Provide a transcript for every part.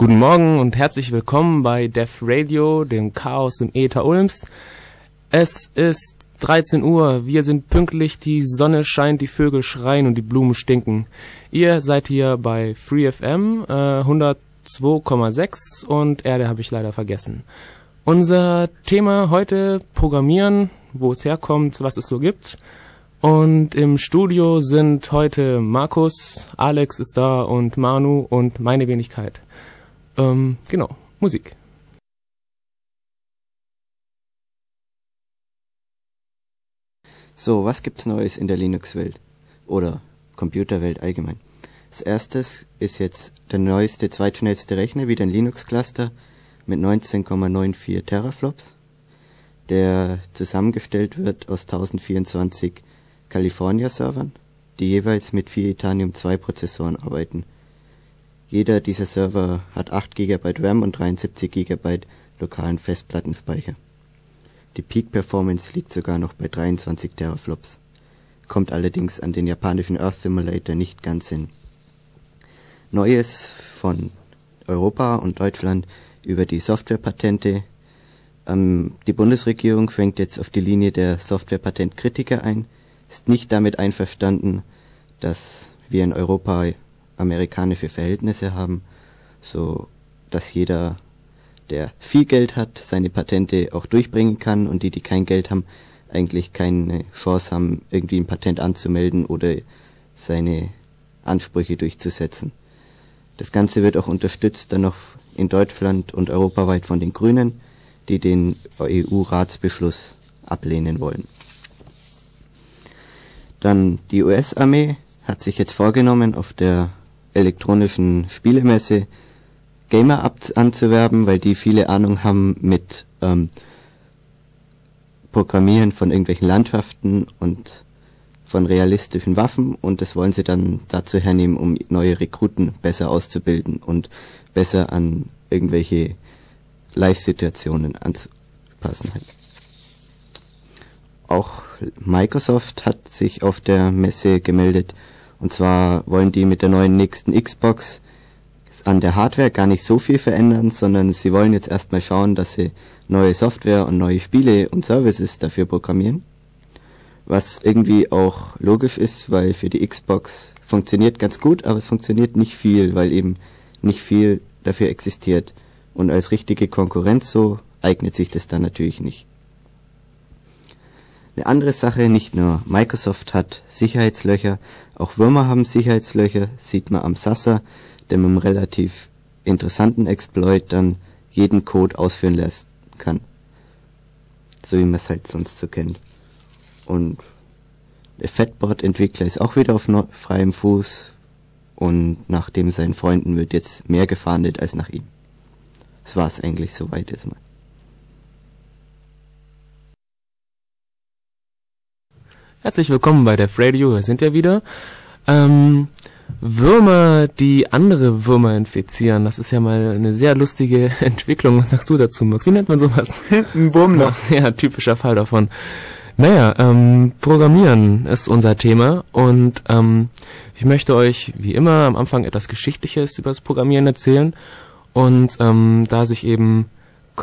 Guten Morgen und herzlich willkommen bei Def Radio, dem Chaos im Äther Ulms. Es ist 13 Uhr, wir sind pünktlich, die Sonne scheint, die Vögel schreien und die Blumen stinken. Ihr seid hier bei FreeFM äh, 102,6 und Erde habe ich leider vergessen. Unser Thema heute Programmieren, wo es herkommt, was es so gibt. Und im Studio sind heute Markus, Alex ist da und Manu und meine Wenigkeit. Ähm, genau, Musik. So, was gibt's Neues in der Linux-Welt? Oder Computerwelt allgemein? Als erstes ist jetzt der neueste, zweitschnellste Rechner wieder ein Linux-Cluster mit 19,94 Teraflops, der zusammengestellt wird aus 1024 California-Servern, die jeweils mit vier Itanium 2 Prozessoren arbeiten jeder dieser Server hat 8 GB RAM und 73 GB lokalen Festplattenspeicher. Die Peak Performance liegt sogar noch bei 23 Teraflops, kommt allerdings an den japanischen Earth Simulator nicht ganz hin. Neues von Europa und Deutschland über die Softwarepatente. Ähm, die Bundesregierung schwenkt jetzt auf die Linie der Softwarepatentkritiker ein, ist nicht damit einverstanden, dass wir in Europa amerikanische Verhältnisse haben, so dass jeder, der viel Geld hat, seine Patente auch durchbringen kann und die, die kein Geld haben, eigentlich keine Chance haben, irgendwie ein Patent anzumelden oder seine Ansprüche durchzusetzen. Das Ganze wird auch unterstützt dann noch in Deutschland und europaweit von den Grünen, die den EU-Ratsbeschluss ablehnen wollen. Dann die US-Armee hat sich jetzt vorgenommen, auf der elektronischen Spielemesse Gamer anzuwerben, weil die viele Ahnung haben mit ähm, Programmieren von irgendwelchen Landschaften und von realistischen Waffen und das wollen sie dann dazu hernehmen, um neue Rekruten besser auszubilden und besser an irgendwelche Live-Situationen anzupassen. Auch Microsoft hat sich auf der Messe gemeldet und zwar wollen die mit der neuen nächsten Xbox an der Hardware gar nicht so viel verändern, sondern sie wollen jetzt erstmal schauen, dass sie neue Software und neue Spiele und Services dafür programmieren. Was irgendwie auch logisch ist, weil für die Xbox funktioniert ganz gut, aber es funktioniert nicht viel, weil eben nicht viel dafür existiert. Und als richtige Konkurrenz so eignet sich das dann natürlich nicht. Eine andere Sache, nicht nur Microsoft hat Sicherheitslöcher, auch Würmer haben Sicherheitslöcher, sieht man am Sasa, der mit einem relativ interessanten Exploit dann jeden Code ausführen lassen kann. So wie man es halt sonst so kennt. Und der Fatbot-Entwickler ist auch wieder auf freiem Fuß und nach dem seinen Freunden wird jetzt mehr gefahndet als nach ihm. Das war es eigentlich soweit jetzt mal. Herzlich willkommen bei Def Radio, wir sind ja wieder. Ähm, Würmer, die andere Würmer infizieren, das ist ja mal eine sehr lustige Entwicklung. Was sagst du dazu, Max? Wie nennt man sowas? Ein Wurmler. Ja, typischer Fall davon. Naja, ähm, Programmieren ist unser Thema und ähm, ich möchte euch wie immer am Anfang etwas Geschichtliches über das Programmieren erzählen und ähm, da sich eben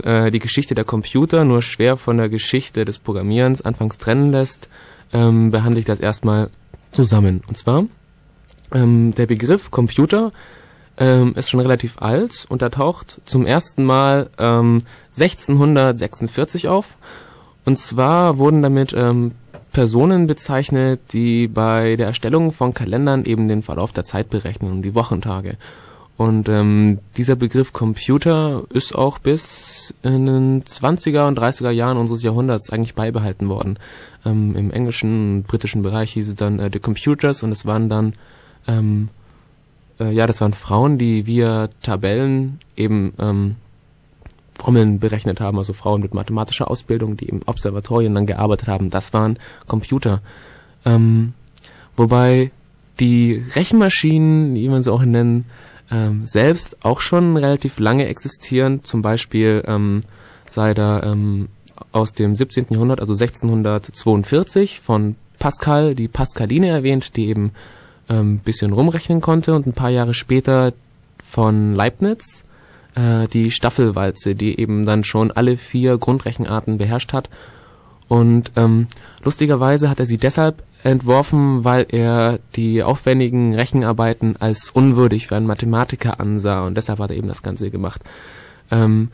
äh, die Geschichte der Computer nur schwer von der Geschichte des Programmierens anfangs trennen lässt, ähm, behandle ich das erstmal zusammen. Und zwar, ähm, der Begriff Computer ähm, ist schon relativ alt und er taucht zum ersten Mal ähm, 1646 auf. Und zwar wurden damit ähm, Personen bezeichnet, die bei der Erstellung von Kalendern eben den Verlauf der Zeit berechnen und die Wochentage. Und ähm, dieser Begriff Computer ist auch bis in den 20er und 30er Jahren unseres Jahrhunderts eigentlich beibehalten worden. Ähm, Im englischen und britischen Bereich hieß es dann äh, The Computers und es waren dann ähm, äh, ja, das waren Frauen, die via Tabellen eben ähm, Formeln berechnet haben, also Frauen mit mathematischer Ausbildung, die im Observatorien dann gearbeitet haben. Das waren Computer. Ähm, wobei die Rechenmaschinen, wie man sie auch nennen, ähm, selbst auch schon relativ lange existieren, zum Beispiel ähm, sei da ähm, aus dem 17. Jahrhundert, also 1642 von Pascal die Pascaline erwähnt, die eben ähm, bisschen rumrechnen konnte und ein paar Jahre später von Leibniz äh, die Staffelwalze, die eben dann schon alle vier Grundrechenarten beherrscht hat. Und ähm, lustigerweise hat er sie deshalb entworfen, weil er die aufwendigen Rechenarbeiten als unwürdig für einen Mathematiker ansah und deshalb hat er eben das Ganze gemacht. Ähm,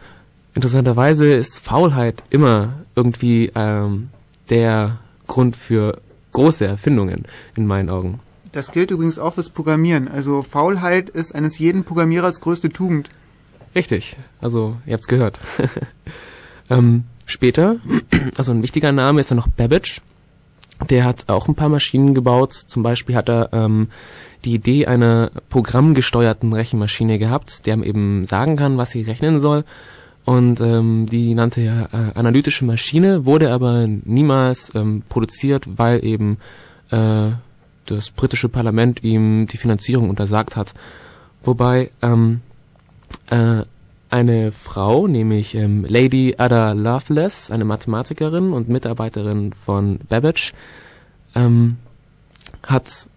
interessanterweise ist Faulheit immer irgendwie ähm, der Grund für große Erfindungen in meinen Augen. Das gilt übrigens auch fürs Programmieren. Also Faulheit ist eines jeden Programmierers größte Tugend. Richtig, also ihr habt's gehört. ähm, später, also ein wichtiger Name ist dann noch Babbage. Der hat auch ein paar Maschinen gebaut. Zum Beispiel hat er ähm, die Idee einer programmgesteuerten Rechenmaschine gehabt, der eben sagen kann, was sie rechnen soll. Und ähm, die nannte er äh, analytische Maschine, wurde aber niemals ähm, produziert, weil eben äh, das britische Parlament ihm die Finanzierung untersagt hat. Wobei ähm, äh, eine Frau, nämlich ähm, Lady Ada Lovelace, eine Mathematikerin und Mitarbeiterin von Babbage, ähm, hat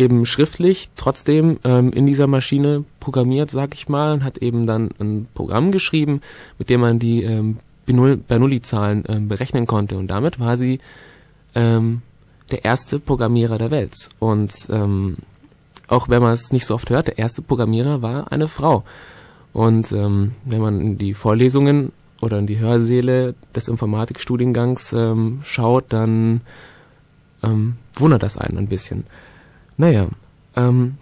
eben schriftlich trotzdem ähm, in dieser Maschine programmiert, sag ich mal, und hat eben dann ein Programm geschrieben, mit dem man die ähm, Bernoulli-Zahlen ähm, berechnen konnte. Und damit war sie ähm, der erste Programmierer der Welt. Und ähm, auch wenn man es nicht so oft hört, der erste Programmierer war eine Frau. Und ähm, wenn man in die Vorlesungen oder in die Hörsäle des Informatikstudiengangs ähm, schaut, dann ähm, wundert das einen ein bisschen. Naja, ähm,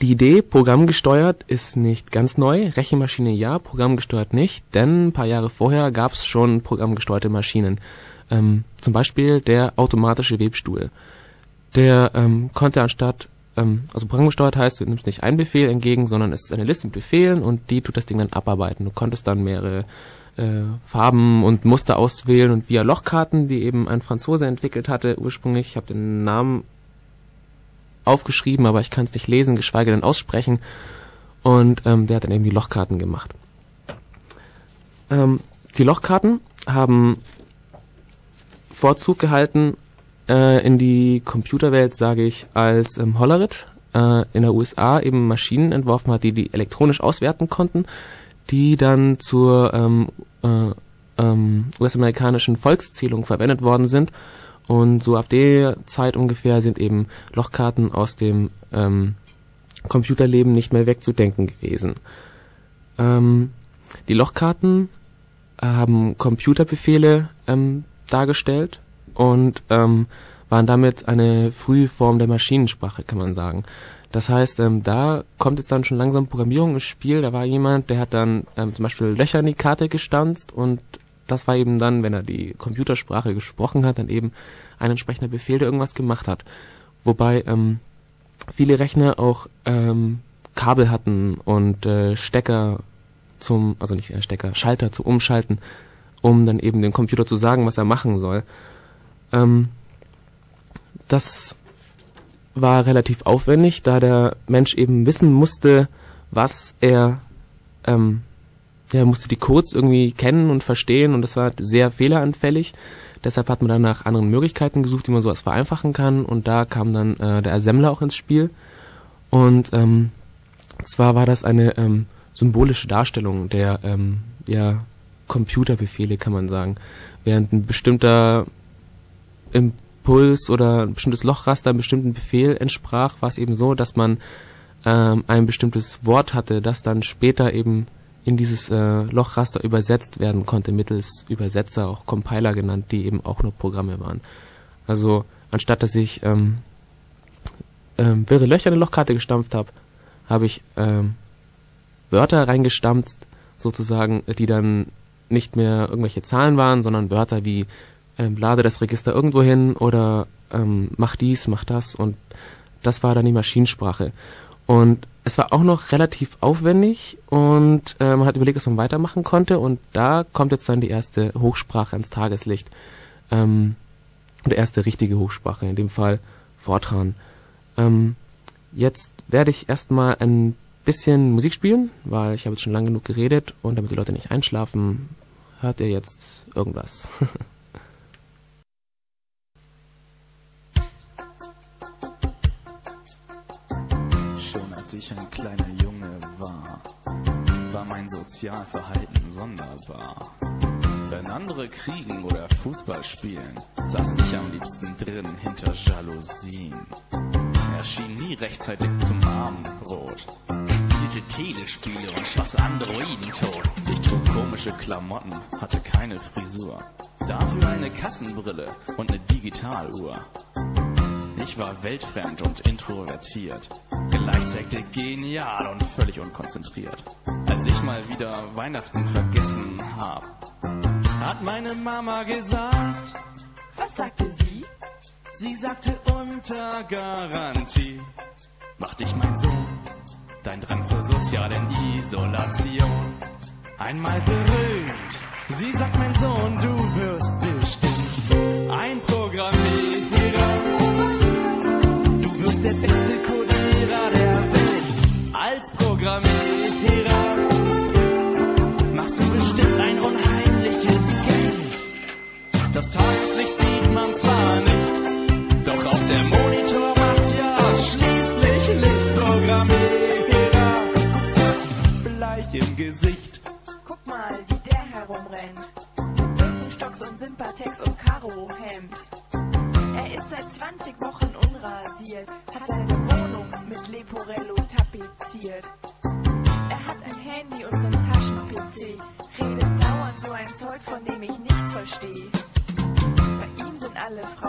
die Idee, programmgesteuert, ist nicht ganz neu. Rechenmaschine ja, programmgesteuert nicht, denn ein paar Jahre vorher gab es schon programmgesteuerte Maschinen. Ähm, zum Beispiel der automatische Webstuhl. Der ähm, konnte anstatt ähm, also programmgesteuert heißt, du nimmst nicht einen Befehl entgegen, sondern es ist eine Liste mit Befehlen und die tut das Ding dann abarbeiten. Du konntest dann mehrere äh, Farben und Muster auswählen und via Lochkarten, die eben ein Franzose entwickelt hatte ursprünglich, ich habe den Namen aufgeschrieben, aber ich kann es nicht lesen, geschweige denn aussprechen. Und ähm, der hat dann eben die Lochkarten gemacht. Ähm, die Lochkarten haben Vorzug gehalten äh, in die Computerwelt, sage ich, als ähm, Hollerith äh, in der USA eben Maschinen entworfen hat, die die elektronisch auswerten konnten, die dann zur ähm, äh, ähm, US-amerikanischen Volkszählung verwendet worden sind. Und so ab der Zeit ungefähr sind eben Lochkarten aus dem ähm, Computerleben nicht mehr wegzudenken gewesen. Ähm, die Lochkarten haben Computerbefehle ähm, dargestellt und ähm, waren damit eine frühe Form der Maschinensprache, kann man sagen. Das heißt, ähm, da kommt jetzt dann schon langsam Programmierung ins Spiel. Da war jemand, der hat dann ähm, zum Beispiel Löcher in die Karte gestanzt und das war eben dann, wenn er die Computersprache gesprochen hat, dann eben ein entsprechender Befehl, der irgendwas gemacht hat. Wobei ähm, viele Rechner auch ähm, Kabel hatten und äh, Stecker zum, also nicht äh, Stecker, Schalter zum Umschalten, um dann eben dem Computer zu sagen, was er machen soll. Ähm, das war relativ aufwendig, da der Mensch eben wissen musste, was er, ähm, er musste die Codes irgendwie kennen und verstehen und das war sehr fehleranfällig. Deshalb hat man dann nach anderen Möglichkeiten gesucht, wie man sowas vereinfachen kann und da kam dann äh, der Assembler auch ins Spiel. Und ähm, zwar war das eine ähm, symbolische Darstellung der ähm, ja, Computerbefehle, kann man sagen. Während ein bestimmter Impuls oder ein bestimmtes Lochraster einem bestimmten Befehl entsprach, war es eben so, dass man ähm, ein bestimmtes Wort hatte, das dann später eben in dieses äh, Lochraster übersetzt werden konnte mittels Übersetzer, auch Compiler genannt, die eben auch nur Programme waren. Also anstatt dass ich ähm, ähm, wirre Löcher in eine Lochkarte gestampft habe, habe ich ähm, Wörter reingestampft, sozusagen, die dann nicht mehr irgendwelche Zahlen waren, sondern Wörter wie ähm, lade das Register irgendwo hin oder ähm, mach dies, mach das und das war dann die Maschinensprache. Und es war auch noch relativ aufwendig und äh, man hat überlegt, was man weitermachen konnte und da kommt jetzt dann die erste Hochsprache ans Tageslicht. Ähm, die erste richtige Hochsprache, in dem Fall Fortran. Ähm, jetzt werde ich erstmal ein bisschen Musik spielen, weil ich habe jetzt schon lange genug geredet und damit die Leute nicht einschlafen, hört ihr jetzt irgendwas. ich ein kleiner Junge war, war mein Sozialverhalten sonderbar. Wenn andere kriegen oder Fußball spielen, saß ich am liebsten drin hinter Jalousien. Er schien nie rechtzeitig zum Abendbrot. Spielte Telespiele und schoss Androiden tot. Ich trug komische Klamotten, hatte keine Frisur. Dafür eine Kassenbrille und eine Digitaluhr. Ich war weltfremd und introvertiert, gleichzeitig genial und völlig unkonzentriert. Als ich mal wieder Weihnachten vergessen hab, hat meine Mama gesagt. Was sagte sie? Sie sagte unter Garantie. Mach dich mein Sohn, dein Drang zur sozialen Isolation. Einmal berühmt. Sie sagt mein Sohn, du wirst bestimmt ein Programmierer. Programmierer. Machst du bestimmt ein unheimliches Geld. Das Tageslicht sieht man zwar nicht, doch auf der Monitor macht ja schließlich Lichtprogrammierer. Bleich im Gesicht. Guck mal, wie der herumrennt. Birkenstocks und Sympatex und Karo-Hemd. Er ist seit 20 Wochen unrasiert, hat seine Wohnung mit Leporello tapeziert. l'épreuve.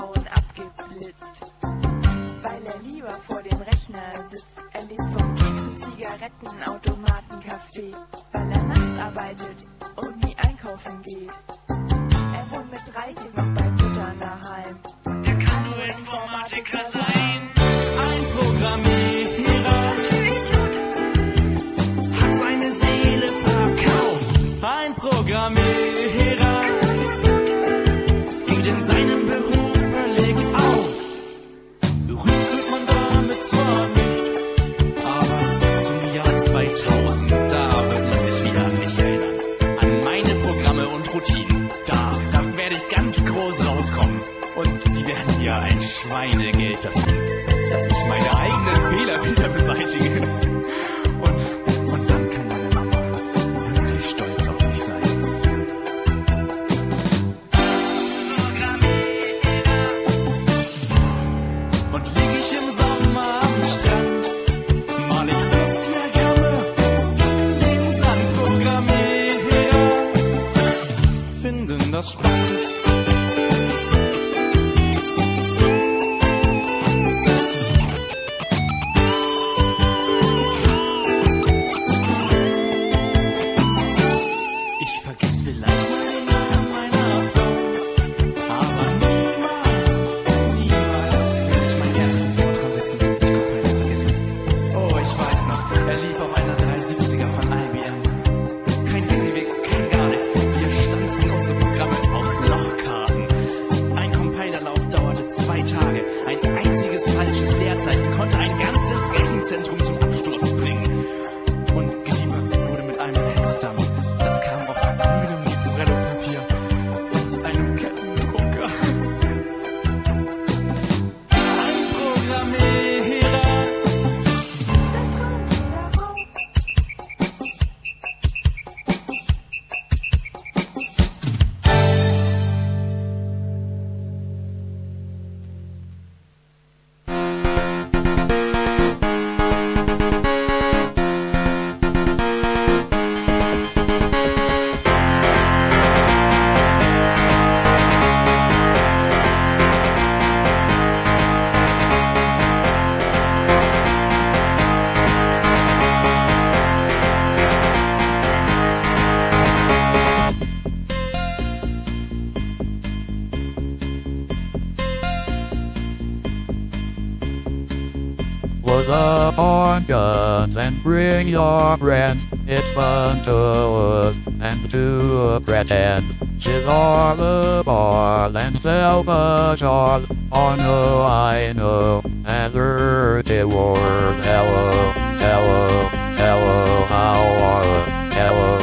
And bring your friends. It's fun to us and to pretend. She's all the bar and self-assured. Oh no, I know. And dirty word. Hello, hello, hello, how are you? Hello,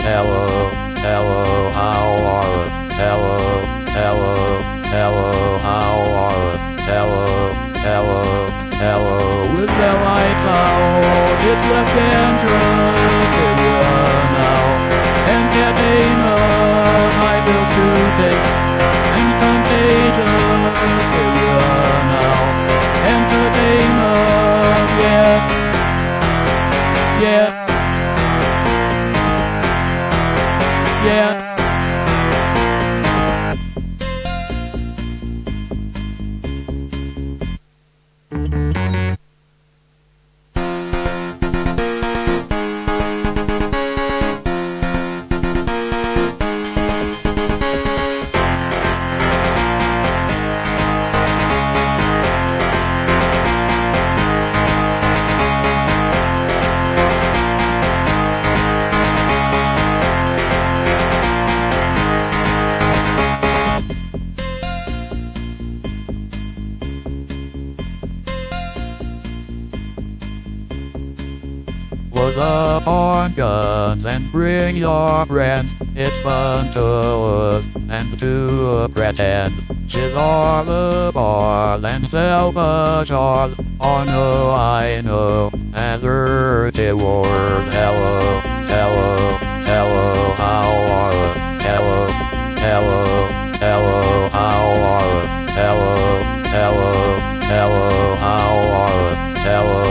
hello, hello, how are you? Hello, hello, hello, how are? Hello, hello, hello now, it left and now, and yet aim of my bill today. Your friends. It's fun to us and to pretend. She's all the ball and self-assured. Oh no, I know. And dirty word. Hello, hello, hello, how are? Hello, hello, hello, how are? Hello, hello, hello, how are? Hello,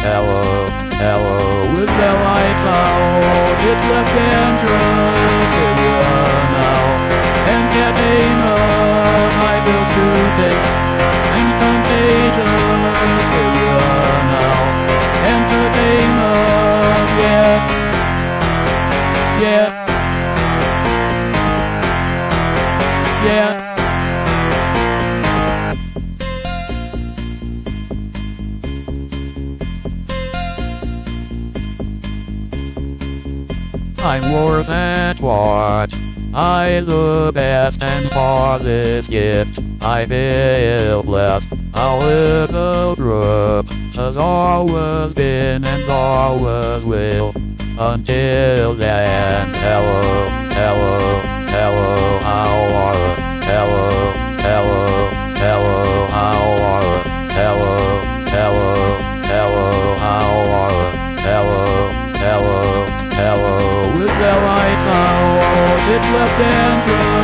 hello, hello. With the lights out, it's left and trust now. And yet aim of my bills today. Worse at what I the best and for this gift I feel blessed. Our little group has always been and always will until then. Hello, hello, hello, how are? Hello, hello, hello, how are? Hello, hello, hello, how are? Hello, hello, hello well I know all that's left and right.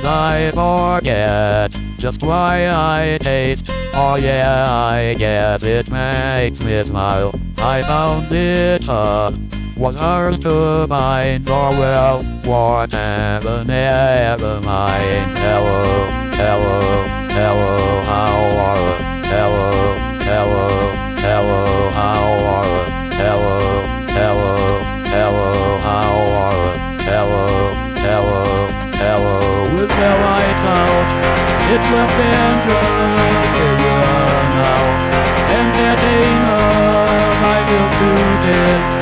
And I forget just why I taste. Oh yeah, I guess it makes me smile. I found it hard, was hard to find, or well, whatever, never mind. Hello, hello, hello, how are you? Hello, hello, hello, how are you? Hello, hello, will I out. It left angels here now, and their dangers I will soon.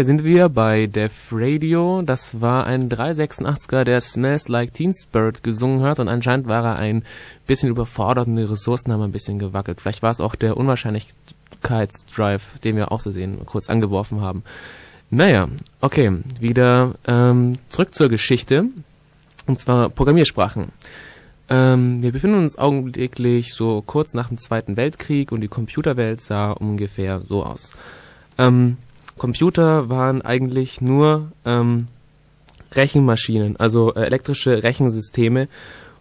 Hier sind wir bei Def Radio. Das war ein 386er, der Smells Like Teen Spirit gesungen hat und anscheinend war er ein bisschen überfordert und die Ressourcen haben ein bisschen gewackelt. Vielleicht war es auch der Unwahrscheinlichkeitsdrive, den wir auch so sehen, kurz angeworfen haben. Naja, okay, wieder ähm, zurück zur Geschichte und zwar Programmiersprachen. Ähm, wir befinden uns augenblicklich so kurz nach dem Zweiten Weltkrieg und die Computerwelt sah ungefähr so aus. Ähm, Computer waren eigentlich nur ähm, Rechenmaschinen, also äh, elektrische Rechensysteme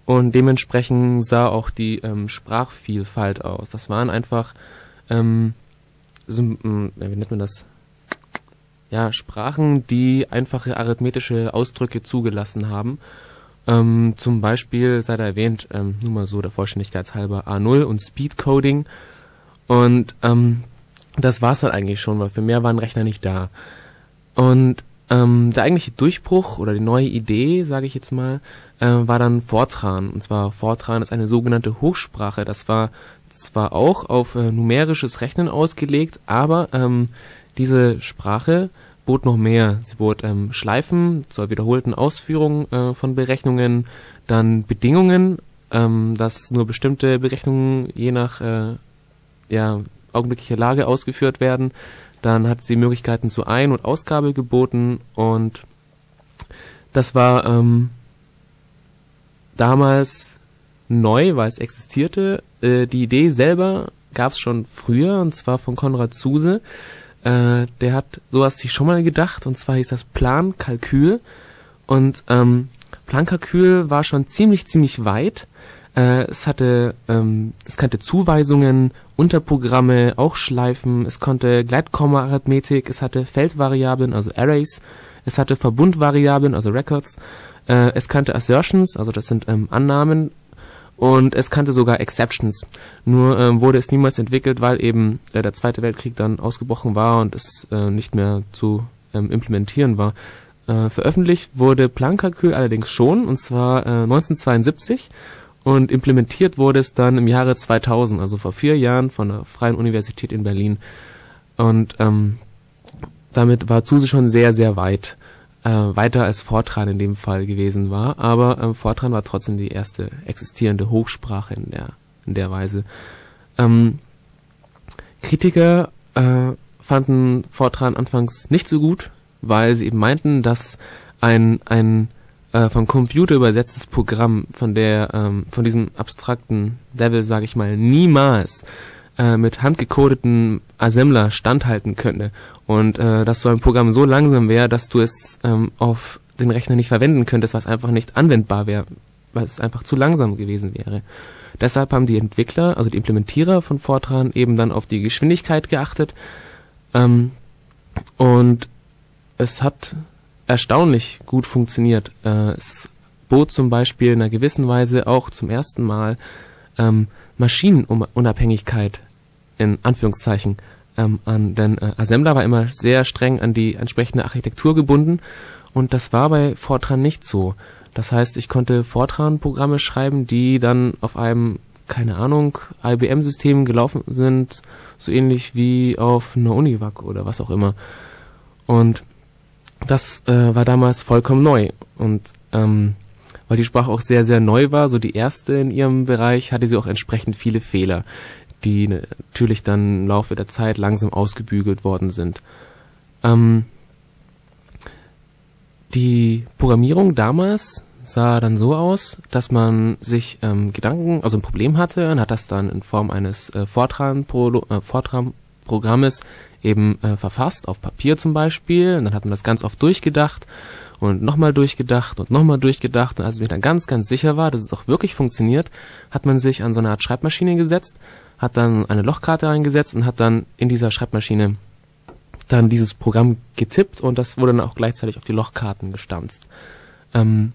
und dementsprechend sah auch die ähm, Sprachvielfalt aus. Das waren einfach, ähm, so, ähm, wie nennt man das? Ja, Sprachen, die einfache arithmetische Ausdrücke zugelassen haben. Ähm, zum Beispiel sei da erwähnt, ähm, nur mal so der Vollständigkeit halber A0 und Speedcoding. Und ähm, das war's dann eigentlich schon, weil für mehr waren Rechner nicht da. Und ähm, der eigentliche Durchbruch oder die neue Idee, sage ich jetzt mal, äh, war dann Fortran. Und zwar Fortran ist eine sogenannte Hochsprache. Das war zwar auch auf äh, numerisches Rechnen ausgelegt, aber ähm, diese Sprache bot noch mehr. Sie bot ähm, Schleifen zur wiederholten Ausführung äh, von Berechnungen, dann Bedingungen, ähm, dass nur bestimmte Berechnungen je nach äh, ja, augenblicklicher Lage ausgeführt werden. Dann hat sie Möglichkeiten zur Ein- und Ausgabe geboten und das war ähm, damals neu, weil es existierte. Äh, die Idee selber gab es schon früher und zwar von Konrad Zuse. Äh, der hat sowas sich schon mal gedacht und zwar hieß das Plankalkül und ähm, Plankalkül war schon ziemlich ziemlich weit. Äh, es hatte ähm, es kannte Zuweisungen, Unterprogramme, auch Schleifen. Es konnte Gleitkomma-Arithmetik. Es hatte Feldvariablen, also Arrays. Es hatte Verbundvariablen, also Records. Äh, es kannte Assertions, also das sind ähm, Annahmen und es kannte sogar Exceptions. Nur ähm, wurde es niemals entwickelt, weil eben äh, der Zweite Weltkrieg dann ausgebrochen war und es äh, nicht mehr zu ähm, implementieren war. Äh, veröffentlicht wurde Plankalkül allerdings schon, und zwar äh, 1972 und implementiert wurde es dann im Jahre 2000, also vor vier Jahren von der Freien Universität in Berlin. Und ähm, damit war Zuse schon sehr, sehr weit äh, weiter als Fortran in dem Fall gewesen war, aber ähm, Fortran war trotzdem die erste existierende Hochsprache in der in der Weise. Ähm, Kritiker äh, fanden Fortran anfangs nicht so gut, weil sie eben meinten, dass ein ein äh, vom Computer übersetztes Programm von der ähm, von diesem abstrakten Level, sage ich mal, niemals äh, mit handgecodeten Assembler standhalten könnte und äh, dass so ein Programm so langsam wäre, dass du es ähm, auf den Rechner nicht verwenden könntest, was einfach nicht anwendbar wäre, weil es einfach zu langsam gewesen wäre. Deshalb haben die Entwickler, also die Implementierer von Fortran, eben dann auf die Geschwindigkeit geachtet. Ähm, und es hat erstaunlich gut funktioniert. Äh, es bot zum Beispiel in einer gewissen Weise auch zum ersten Mal ähm, Maschinenunabhängigkeit in Anführungszeichen ähm, an, denn äh, Assembler war immer sehr streng an die entsprechende Architektur gebunden und das war bei Fortran nicht so. Das heißt, ich konnte Fortran-Programme schreiben, die dann auf einem, keine Ahnung, IBM-System gelaufen sind, so ähnlich wie auf einer Univac oder was auch immer. Und das äh, war damals vollkommen neu. Und ähm, weil die Sprache auch sehr, sehr neu war, so die erste in ihrem Bereich, hatte sie auch entsprechend viele Fehler die natürlich dann im Laufe der Zeit langsam ausgebügelt worden sind. Ähm, die Programmierung damals sah dann so aus, dass man sich ähm, Gedanken, also ein Problem hatte und hat das dann in Form eines äh, Fortran-Programmes äh, eben äh, verfasst, auf Papier zum Beispiel. Und dann hat man das ganz oft durchgedacht und nochmal durchgedacht und nochmal durchgedacht. Und als mir dann ganz, ganz sicher war, dass es auch wirklich funktioniert, hat man sich an so eine Art Schreibmaschine gesetzt hat dann eine Lochkarte eingesetzt und hat dann in dieser Schreibmaschine dann dieses Programm getippt und das wurde dann auch gleichzeitig auf die Lochkarten gestanzt. Ähm,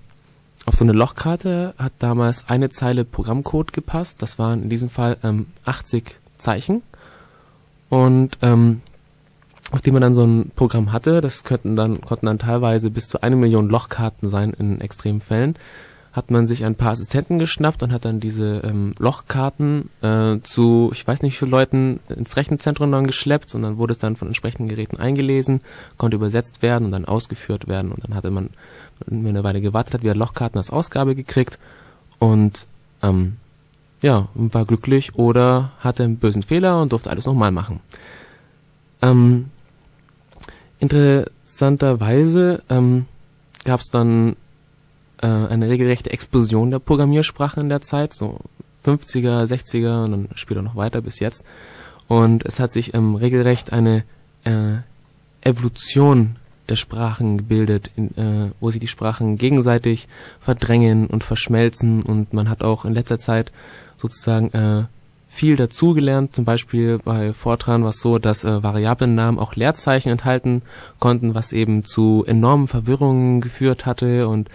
auf so eine Lochkarte hat damals eine Zeile Programmcode gepasst. Das waren in diesem Fall ähm, 80 Zeichen. Und ähm, nachdem man dann so ein Programm hatte, das könnten dann, konnten dann teilweise bis zu eine Million Lochkarten sein in extremen Fällen, hat man sich ein paar Assistenten geschnappt und hat dann diese ähm, Lochkarten äh, zu, ich weiß nicht wie vielen Leuten ins Rechenzentrum dann geschleppt und dann wurde es dann von entsprechenden Geräten eingelesen, konnte übersetzt werden und dann ausgeführt werden und dann hatte man, wenn man eine Weile gewartet hat, wieder Lochkarten als Ausgabe gekriegt und ähm, ja, war glücklich oder hatte einen bösen Fehler und durfte alles nochmal machen. Ähm, interessanterweise ähm, gab es dann äh, eine regelrechte Explosion der Programmiersprachen in der Zeit, so 50er, 60er und dann später noch weiter bis jetzt. Und es hat sich ähm, regelrecht eine äh, Evolution der Sprachen gebildet, in, äh, wo sich die Sprachen gegenseitig verdrängen und verschmelzen und man hat auch in letzter Zeit sozusagen äh, viel dazugelernt. Zum Beispiel bei Fortran war es so, dass äh, Variablennamen auch Leerzeichen enthalten konnten, was eben zu enormen Verwirrungen geführt hatte und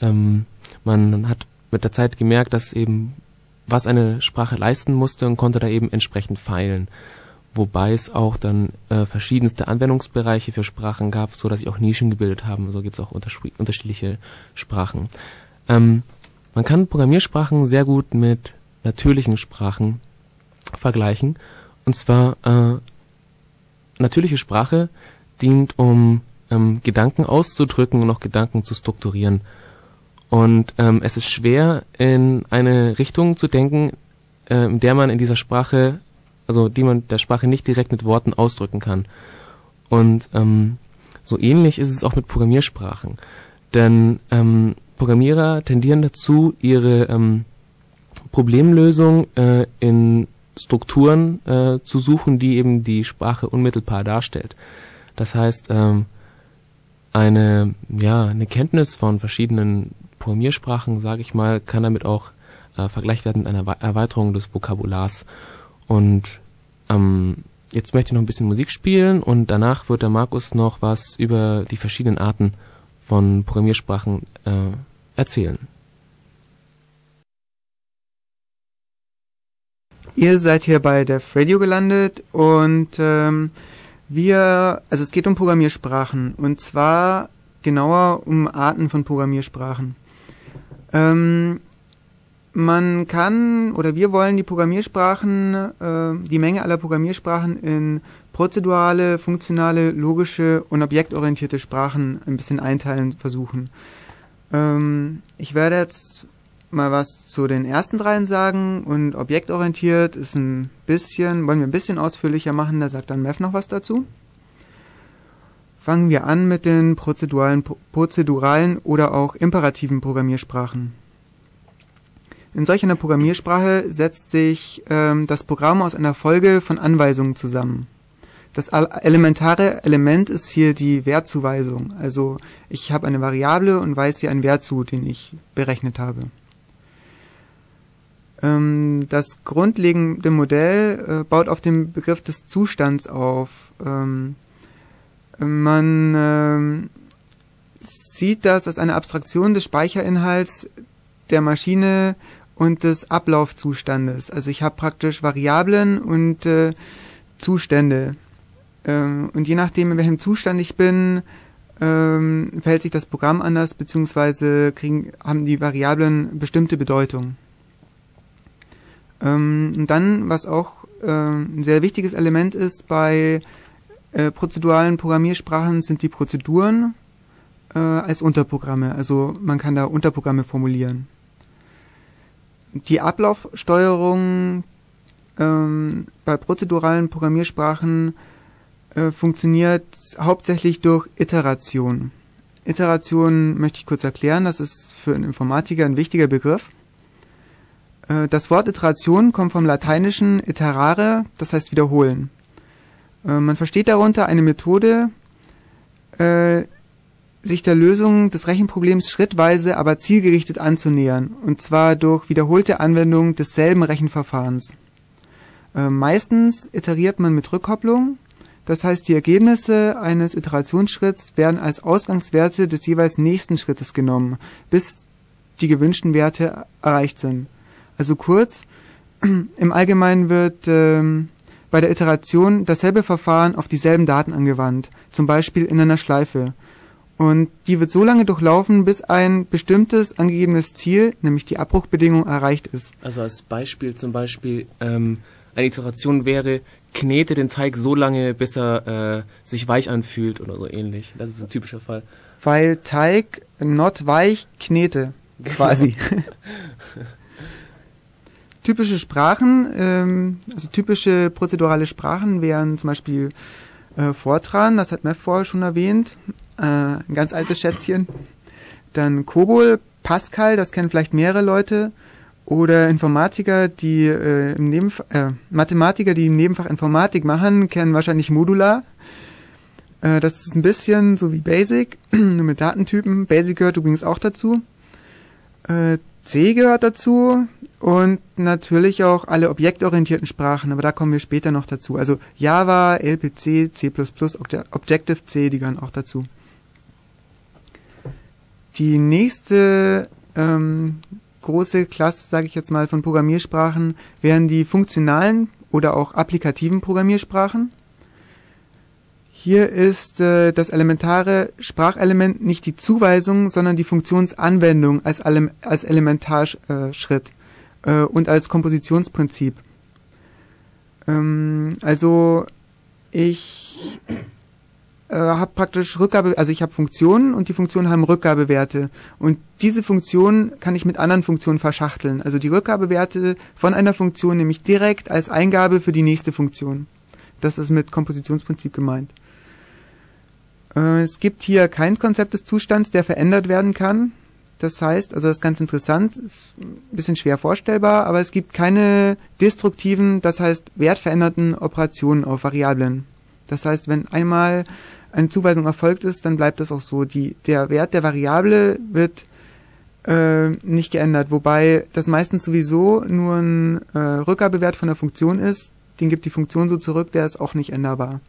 ähm, man hat mit der Zeit gemerkt, dass eben was eine Sprache leisten musste und konnte da eben entsprechend feilen wobei es auch dann äh, verschiedenste Anwendungsbereiche für Sprachen gab, so dass sich auch Nischen gebildet haben. So gibt es auch unterschiedliche Sprachen. Ähm, man kann Programmiersprachen sehr gut mit natürlichen Sprachen vergleichen. Und zwar äh, natürliche Sprache dient, um ähm, Gedanken auszudrücken und auch Gedanken zu strukturieren. Und ähm, es ist schwer, in eine Richtung zu denken, äh, in der man in dieser Sprache also die man der Sprache nicht direkt mit Worten ausdrücken kann. Und ähm, so ähnlich ist es auch mit Programmiersprachen. Denn ähm, Programmierer tendieren dazu, ihre ähm, Problemlösung äh, in Strukturen äh, zu suchen, die eben die Sprache unmittelbar darstellt. Das heißt, ähm, eine, ja, eine Kenntnis von verschiedenen Programmiersprachen, sage ich mal, kann damit auch äh, vergleicht werden mit einer Erweiterung des Vokabulars. Und ähm, jetzt möchte ich noch ein bisschen Musik spielen und danach wird der Markus noch was über die verschiedenen Arten von Programmiersprachen äh, erzählen. Ihr seid hier bei Def Radio gelandet und ähm, wir, also es geht um Programmiersprachen und zwar genauer um Arten von Programmiersprachen. Ähm, man kann oder wir wollen die Programmiersprachen, äh, die Menge aller Programmiersprachen in prozedurale, funktionale, logische und objektorientierte Sprachen ein bisschen einteilen versuchen. Ähm, ich werde jetzt mal was zu den ersten dreien sagen und objektorientiert ist ein bisschen, wollen wir ein bisschen ausführlicher machen, da sagt dann Mev noch was dazu. Fangen wir an mit den prozeduralen, prozeduralen oder auch imperativen Programmiersprachen. In solch einer Programmiersprache setzt sich ähm, das Programm aus einer Folge von Anweisungen zusammen. Das elementare Element ist hier die Wertzuweisung. Also ich habe eine Variable und weise ihr einen Wert zu, den ich berechnet habe. Ähm, das grundlegende Modell äh, baut auf dem Begriff des Zustands auf. Ähm, man ähm, sieht das als eine Abstraktion des Speicherinhalts der Maschine und des Ablaufzustandes. Also ich habe praktisch Variablen und äh, Zustände. Ähm, und je nachdem, in welchem Zustand ich bin, ähm, verhält sich das Programm anders, beziehungsweise kriegen, haben die Variablen bestimmte Bedeutung. Ähm, und dann, was auch äh, ein sehr wichtiges Element ist bei äh, prozeduralen Programmiersprachen, sind die Prozeduren äh, als Unterprogramme. Also man kann da Unterprogramme formulieren die Ablaufsteuerung ähm, bei prozeduralen Programmiersprachen äh, funktioniert hauptsächlich durch Iteration. Iteration möchte ich kurz erklären, das ist für einen Informatiker ein wichtiger Begriff. Äh, das Wort Iteration kommt vom lateinischen iterare, das heißt wiederholen. Äh, man versteht darunter eine Methode, äh, sich der Lösung des Rechenproblems schrittweise, aber zielgerichtet anzunähern, und zwar durch wiederholte Anwendung desselben Rechenverfahrens. Meistens iteriert man mit Rückkopplung, das heißt die Ergebnisse eines Iterationsschritts werden als Ausgangswerte des jeweils nächsten Schrittes genommen, bis die gewünschten Werte erreicht sind. Also kurz, im Allgemeinen wird ähm, bei der Iteration dasselbe Verfahren auf dieselben Daten angewandt, zum Beispiel in einer Schleife. Und die wird so lange durchlaufen, bis ein bestimmtes angegebenes Ziel, nämlich die Abbruchbedingung, erreicht ist. Also als Beispiel zum Beispiel, ähm, eine Iteration wäre, knete den Teig so lange, bis er äh, sich weich anfühlt oder so ähnlich. Das ist ein typischer Fall. Weil Teig not weich knete, quasi. typische Sprachen, ähm, also typische prozedurale Sprachen wären zum Beispiel äh, Fortran, das hat Mev vorher schon erwähnt, äh, ein ganz altes Schätzchen. Dann Kobol, Pascal, das kennen vielleicht mehrere Leute, oder Informatiker, die äh, im Nebenfach, äh, Mathematiker, die im Nebenfach Informatik machen, kennen wahrscheinlich Modular. Äh, das ist ein bisschen so wie Basic, nur mit Datentypen. Basic gehört übrigens auch dazu. Äh, C gehört dazu und natürlich auch alle objektorientierten Sprachen, aber da kommen wir später noch dazu. Also Java, LPC, C++, Objective-C, die gehören auch dazu. Die nächste ähm, große Klasse, sage ich jetzt mal, von Programmiersprachen wären die funktionalen oder auch applikativen Programmiersprachen. Hier ist äh, das elementare Sprachelement nicht die Zuweisung, sondern die Funktionsanwendung als, als Elementarschritt äh, und als Kompositionsprinzip. Ähm, also ich äh, habe praktisch Rückgabe, also ich habe Funktionen und die Funktionen haben Rückgabewerte. Und diese Funktionen kann ich mit anderen Funktionen verschachteln. Also die Rückgabewerte von einer Funktion nehme ich direkt als Eingabe für die nächste Funktion. Das ist mit Kompositionsprinzip gemeint. Äh, es gibt hier kein Konzept des Zustands, der verändert werden kann. Das heißt, also das ist ganz interessant, ist ein bisschen schwer vorstellbar, aber es gibt keine destruktiven, das heißt wertveränderten Operationen auf Variablen. Das heißt, wenn einmal eine Zuweisung erfolgt ist, dann bleibt das auch so. Die, der Wert der Variable wird äh, nicht geändert, wobei das meistens sowieso nur ein äh, Rückgabewert von der Funktion ist. Den gibt die Funktion so zurück, der ist auch nicht änderbar.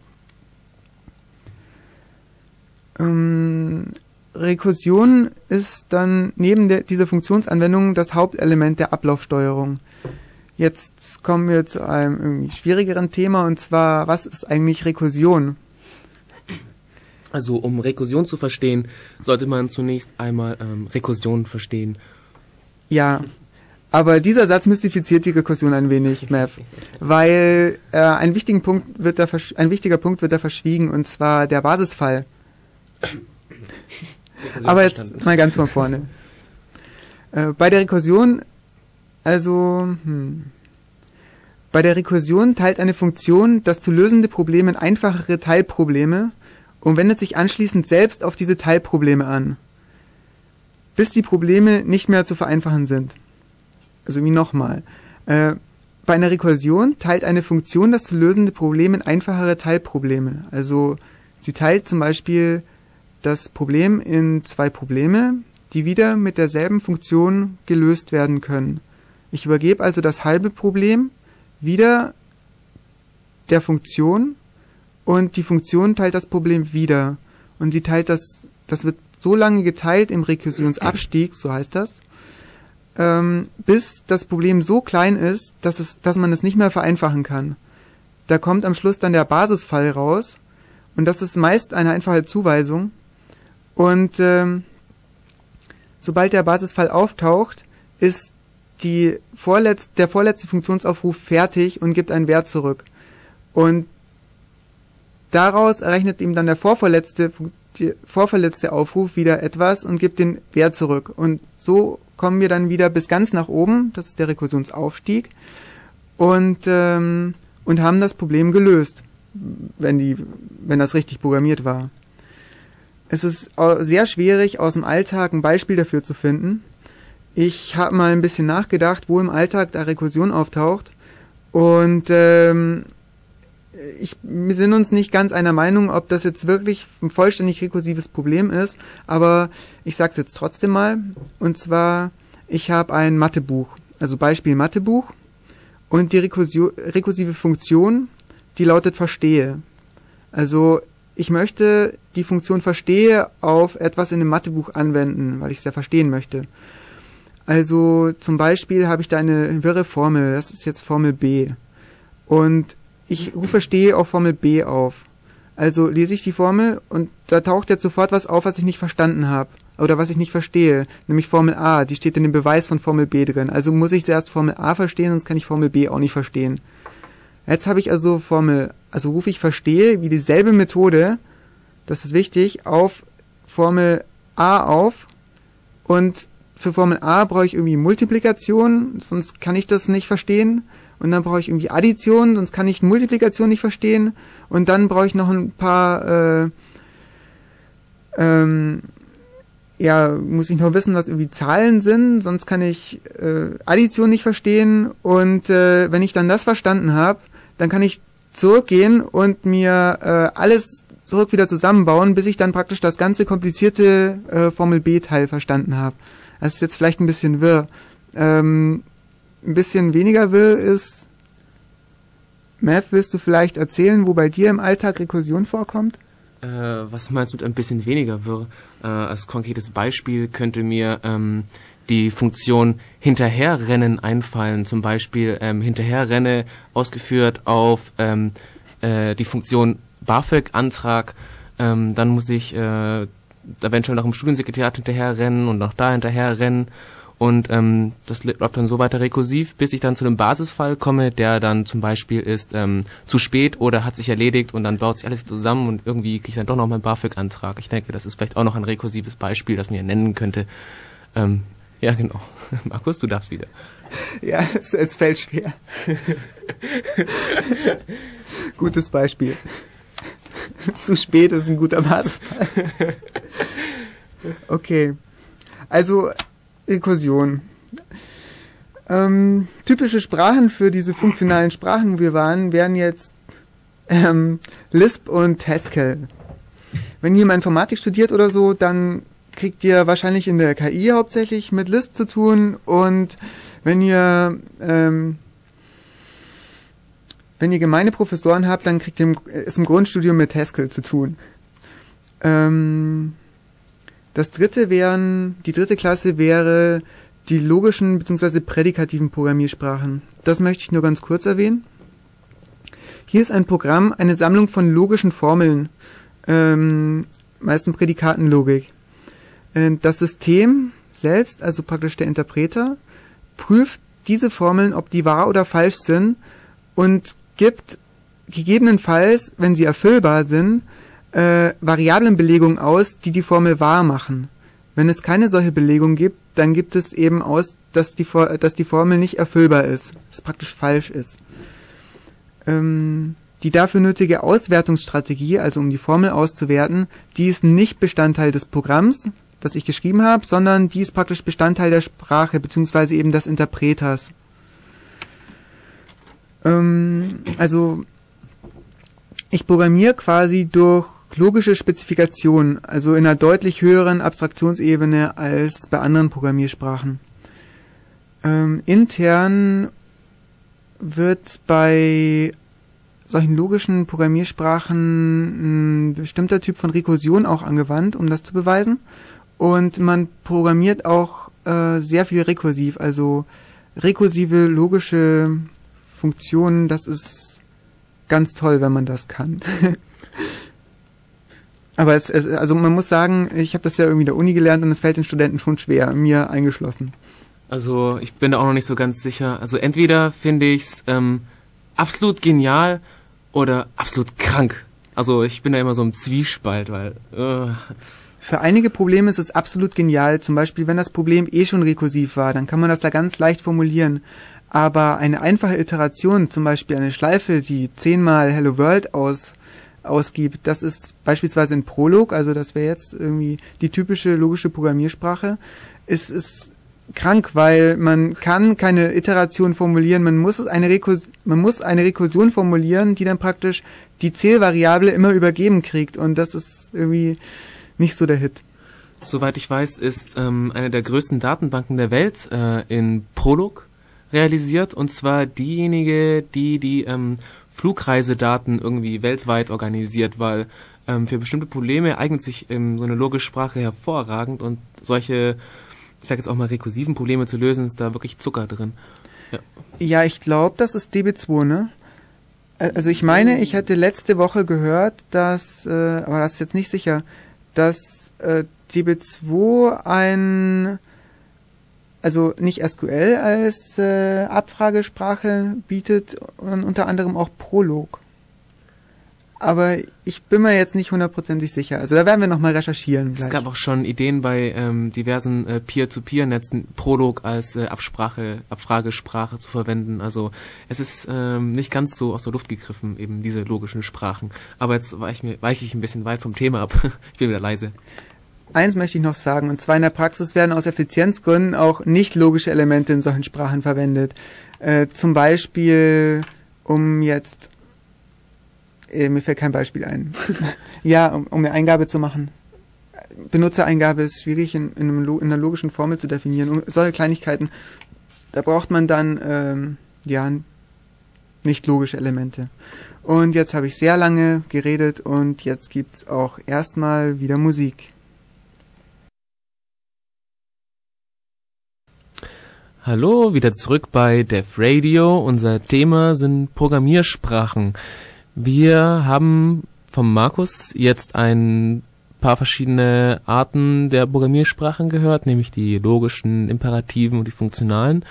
Ähm, Rekursion ist dann neben der, dieser Funktionsanwendung das Hauptelement der Ablaufsteuerung. Jetzt kommen wir zu einem irgendwie schwierigeren Thema und zwar, was ist eigentlich Rekursion? Also um Rekursion zu verstehen, sollte man zunächst einmal ähm, Rekursion verstehen. Ja, aber dieser Satz mystifiziert die Rekursion ein wenig, Mev, weil äh, ein, wichtigen Punkt wird da ein wichtiger Punkt wird da verschwiegen und zwar der Basisfall. Aber jetzt mal ganz von vorne. Äh, bei der Rekursion also, hm. Bei der Rekursion teilt eine Funktion das zu lösende Problem in einfachere Teilprobleme und wendet sich anschließend selbst auf diese Teilprobleme an, bis die Probleme nicht mehr zu vereinfachen sind. Also wie nochmal. Äh, bei einer Rekursion teilt eine Funktion das zu lösende Problem in einfachere Teilprobleme. Also sie teilt zum Beispiel das Problem in zwei Probleme, die wieder mit derselben Funktion gelöst werden können. Ich übergebe also das halbe Problem wieder der Funktion und die Funktion teilt das Problem wieder. Und sie teilt das, das wird so lange geteilt im Rekursionsabstieg, so heißt das, ähm, bis das Problem so klein ist, dass, es, dass man es nicht mehr vereinfachen kann. Da kommt am Schluss dann der Basisfall raus und das ist meist eine einfache Zuweisung. Und ähm, sobald der Basisfall auftaucht, ist die vorletz der vorletzte Funktionsaufruf fertig und gibt einen Wert zurück. Und daraus errechnet ihm dann der vorverletzte, vorverletzte Aufruf wieder etwas und gibt den Wert zurück. Und so kommen wir dann wieder bis ganz nach oben, das ist der Rekursionsaufstieg, und, ähm, und haben das Problem gelöst, wenn, die, wenn das richtig programmiert war. Es ist sehr schwierig, aus dem Alltag ein Beispiel dafür zu finden. Ich habe mal ein bisschen nachgedacht, wo im Alltag da Rekursion auftaucht. Und ähm, ich, wir sind uns nicht ganz einer Meinung, ob das jetzt wirklich ein vollständig rekursives Problem ist. Aber ich sag's jetzt trotzdem mal. Und zwar, ich habe ein Mathebuch, also Beispiel Mathebuch. Und die rekursive Funktion, die lautet Verstehe. Also ich möchte die Funktion Verstehe auf etwas in dem Mathebuch anwenden, weil ich es ja verstehen möchte. Also zum Beispiel habe ich da eine wirre Formel, das ist jetzt Formel B. Und ich rufe stehe auf Formel B auf. Also lese ich die Formel und da taucht jetzt sofort was auf, was ich nicht verstanden habe. Oder was ich nicht verstehe. Nämlich Formel A, die steht in dem Beweis von Formel B drin. Also muss ich zuerst Formel A verstehen, sonst kann ich Formel B auch nicht verstehen. Jetzt habe ich also Formel, also rufe ich verstehe wie dieselbe Methode, das ist wichtig, auf Formel A auf und für Formel A brauche ich irgendwie Multiplikation, sonst kann ich das nicht verstehen. Und dann brauche ich irgendwie Addition, sonst kann ich Multiplikation nicht verstehen. Und dann brauche ich noch ein paar äh, ähm, ja, muss ich nur wissen, was irgendwie Zahlen sind, sonst kann ich äh, Addition nicht verstehen. Und äh, wenn ich dann das verstanden habe, dann kann ich zurückgehen und mir äh, alles zurück wieder zusammenbauen, bis ich dann praktisch das ganze komplizierte äh, Formel B-Teil verstanden habe. Das ist jetzt vielleicht ein bisschen wirr. Ähm, ein bisschen weniger wirr ist, Math, willst du vielleicht erzählen, wo bei dir im Alltag Rekursion vorkommt? Äh, was meinst du mit ein bisschen weniger wirr? Äh, als konkretes Beispiel könnte mir ähm, die Funktion hinterherrennen einfallen. Zum Beispiel ähm, hinterherrenne ausgeführt auf ähm, äh, die Funktion BAföG-Antrag. Ähm, dann muss ich äh, eventuell noch im Studiensekretariat hinterherrennen und noch da hinterherrennen. Und ähm, das läuft dann so weiter rekursiv, bis ich dann zu einem Basisfall komme, der dann zum Beispiel ist ähm, zu spät oder hat sich erledigt und dann baut sich alles zusammen und irgendwie kriege ich dann doch noch meinen BAföG-Antrag. Ich denke, das ist vielleicht auch noch ein rekursives Beispiel, das mir nennen könnte. Ähm, ja, genau. Markus, du darfst wieder. Ja, es, es fällt schwer. Gutes Beispiel. Zu spät ist ein guter Basisfall. Okay. Also Rekursion. Ähm, typische Sprachen für diese funktionalen Sprachen, wo wir waren, wären jetzt ähm, Lisp und Haskell. Wenn mal Informatik studiert oder so, dann kriegt ihr wahrscheinlich in der KI hauptsächlich mit Lisp zu tun und wenn ihr ähm, wenn ihr gemeine Professoren habt, dann kriegt ihr es im Grundstudium mit Haskell zu tun. Ähm, das dritte wären, die dritte Klasse wäre die logischen bzw. prädikativen Programmiersprachen. Das möchte ich nur ganz kurz erwähnen. Hier ist ein Programm eine Sammlung von logischen Formeln, ähm, meistens Prädikatenlogik. Äh, das System selbst, also praktisch der Interpreter, prüft diese Formeln, ob die wahr oder falsch sind und gibt gegebenenfalls, wenn sie erfüllbar sind, äh, Variablenbelegungen aus, die die Formel wahr machen. Wenn es keine solche Belegung gibt, dann gibt es eben aus, dass die, dass die Formel nicht erfüllbar ist, dass praktisch falsch ist. Ähm, die dafür nötige Auswertungsstrategie, also um die Formel auszuwerten, die ist nicht Bestandteil des Programms, das ich geschrieben habe, sondern die ist praktisch Bestandteil der Sprache beziehungsweise eben des Interpreters. Ähm, also ich programmiere quasi durch logische Spezifikation, also in einer deutlich höheren Abstraktionsebene als bei anderen Programmiersprachen. Ähm, intern wird bei solchen logischen Programmiersprachen ein bestimmter Typ von Rekursion auch angewandt, um das zu beweisen. Und man programmiert auch äh, sehr viel rekursiv, also rekursive logische Funktionen, das ist ganz toll, wenn man das kann. Aber es, es, also man muss sagen, ich habe das ja irgendwie der Uni gelernt und es fällt den Studenten schon schwer, mir eingeschlossen. Also ich bin da auch noch nicht so ganz sicher. Also entweder finde ich's ähm, absolut genial oder absolut krank. Also ich bin da immer so im Zwiespalt, weil. Äh. Für einige Probleme ist es absolut genial. Zum Beispiel, wenn das Problem eh schon rekursiv war, dann kann man das da ganz leicht formulieren. Aber eine einfache Iteration, zum Beispiel eine Schleife, die zehnmal Hello World aus ausgibt. Das ist beispielsweise in Prolog, also das wäre jetzt irgendwie die typische logische Programmiersprache, ist, ist krank, weil man kann keine Iteration formulieren, man muss eine, Rekurs man muss eine Rekursion formulieren, die dann praktisch die Zählvariable immer übergeben kriegt und das ist irgendwie nicht so der Hit. Soweit ich weiß, ist ähm, eine der größten Datenbanken der Welt äh, in Prolog realisiert und zwar diejenige, die die ähm, Flugreisedaten irgendwie weltweit organisiert, weil ähm, für bestimmte Probleme eignet sich ähm, so eine logische Sprache hervorragend und solche, ich sage jetzt auch mal rekursiven Probleme zu lösen, ist da wirklich Zucker drin. Ja, ja ich glaube, das ist DB2, ne? Also ich meine, ich hatte letzte Woche gehört, dass, äh, aber das ist jetzt nicht sicher, dass äh, DB2 ein also nicht SQL als äh, Abfragesprache bietet und unter anderem auch Prolog. Aber ich bin mir jetzt nicht hundertprozentig sicher. Also da werden wir nochmal recherchieren. Gleich. Es gab auch schon Ideen bei ähm, diversen äh, Peer-to-Peer-Netzen, Prolog als äh, Absprache, Abfragesprache zu verwenden. Also es ist ähm, nicht ganz so aus der Luft gegriffen, eben diese logischen Sprachen. Aber jetzt weiche ich, weiche ich ein bisschen weit vom Thema ab. ich bin wieder leise. eins möchte ich noch sagen, und zwar in der Praxis werden aus Effizienzgründen auch nicht logische Elemente in solchen Sprachen verwendet. Äh, zum Beispiel, um jetzt, äh, mir fällt kein Beispiel ein. ja, um, um eine Eingabe zu machen. Benutzereingabe ist schwierig in, in, einem, in einer logischen Formel zu definieren. Um solche Kleinigkeiten, da braucht man dann ähm, ja nicht logische Elemente. Und jetzt habe ich sehr lange geredet und jetzt gibt's auch erstmal wieder Musik. Hallo, wieder zurück bei Def Radio. Unser Thema sind Programmiersprachen. Wir haben vom Markus jetzt ein paar verschiedene Arten der Programmiersprachen gehört, nämlich die logischen, imperativen und die funktionalen.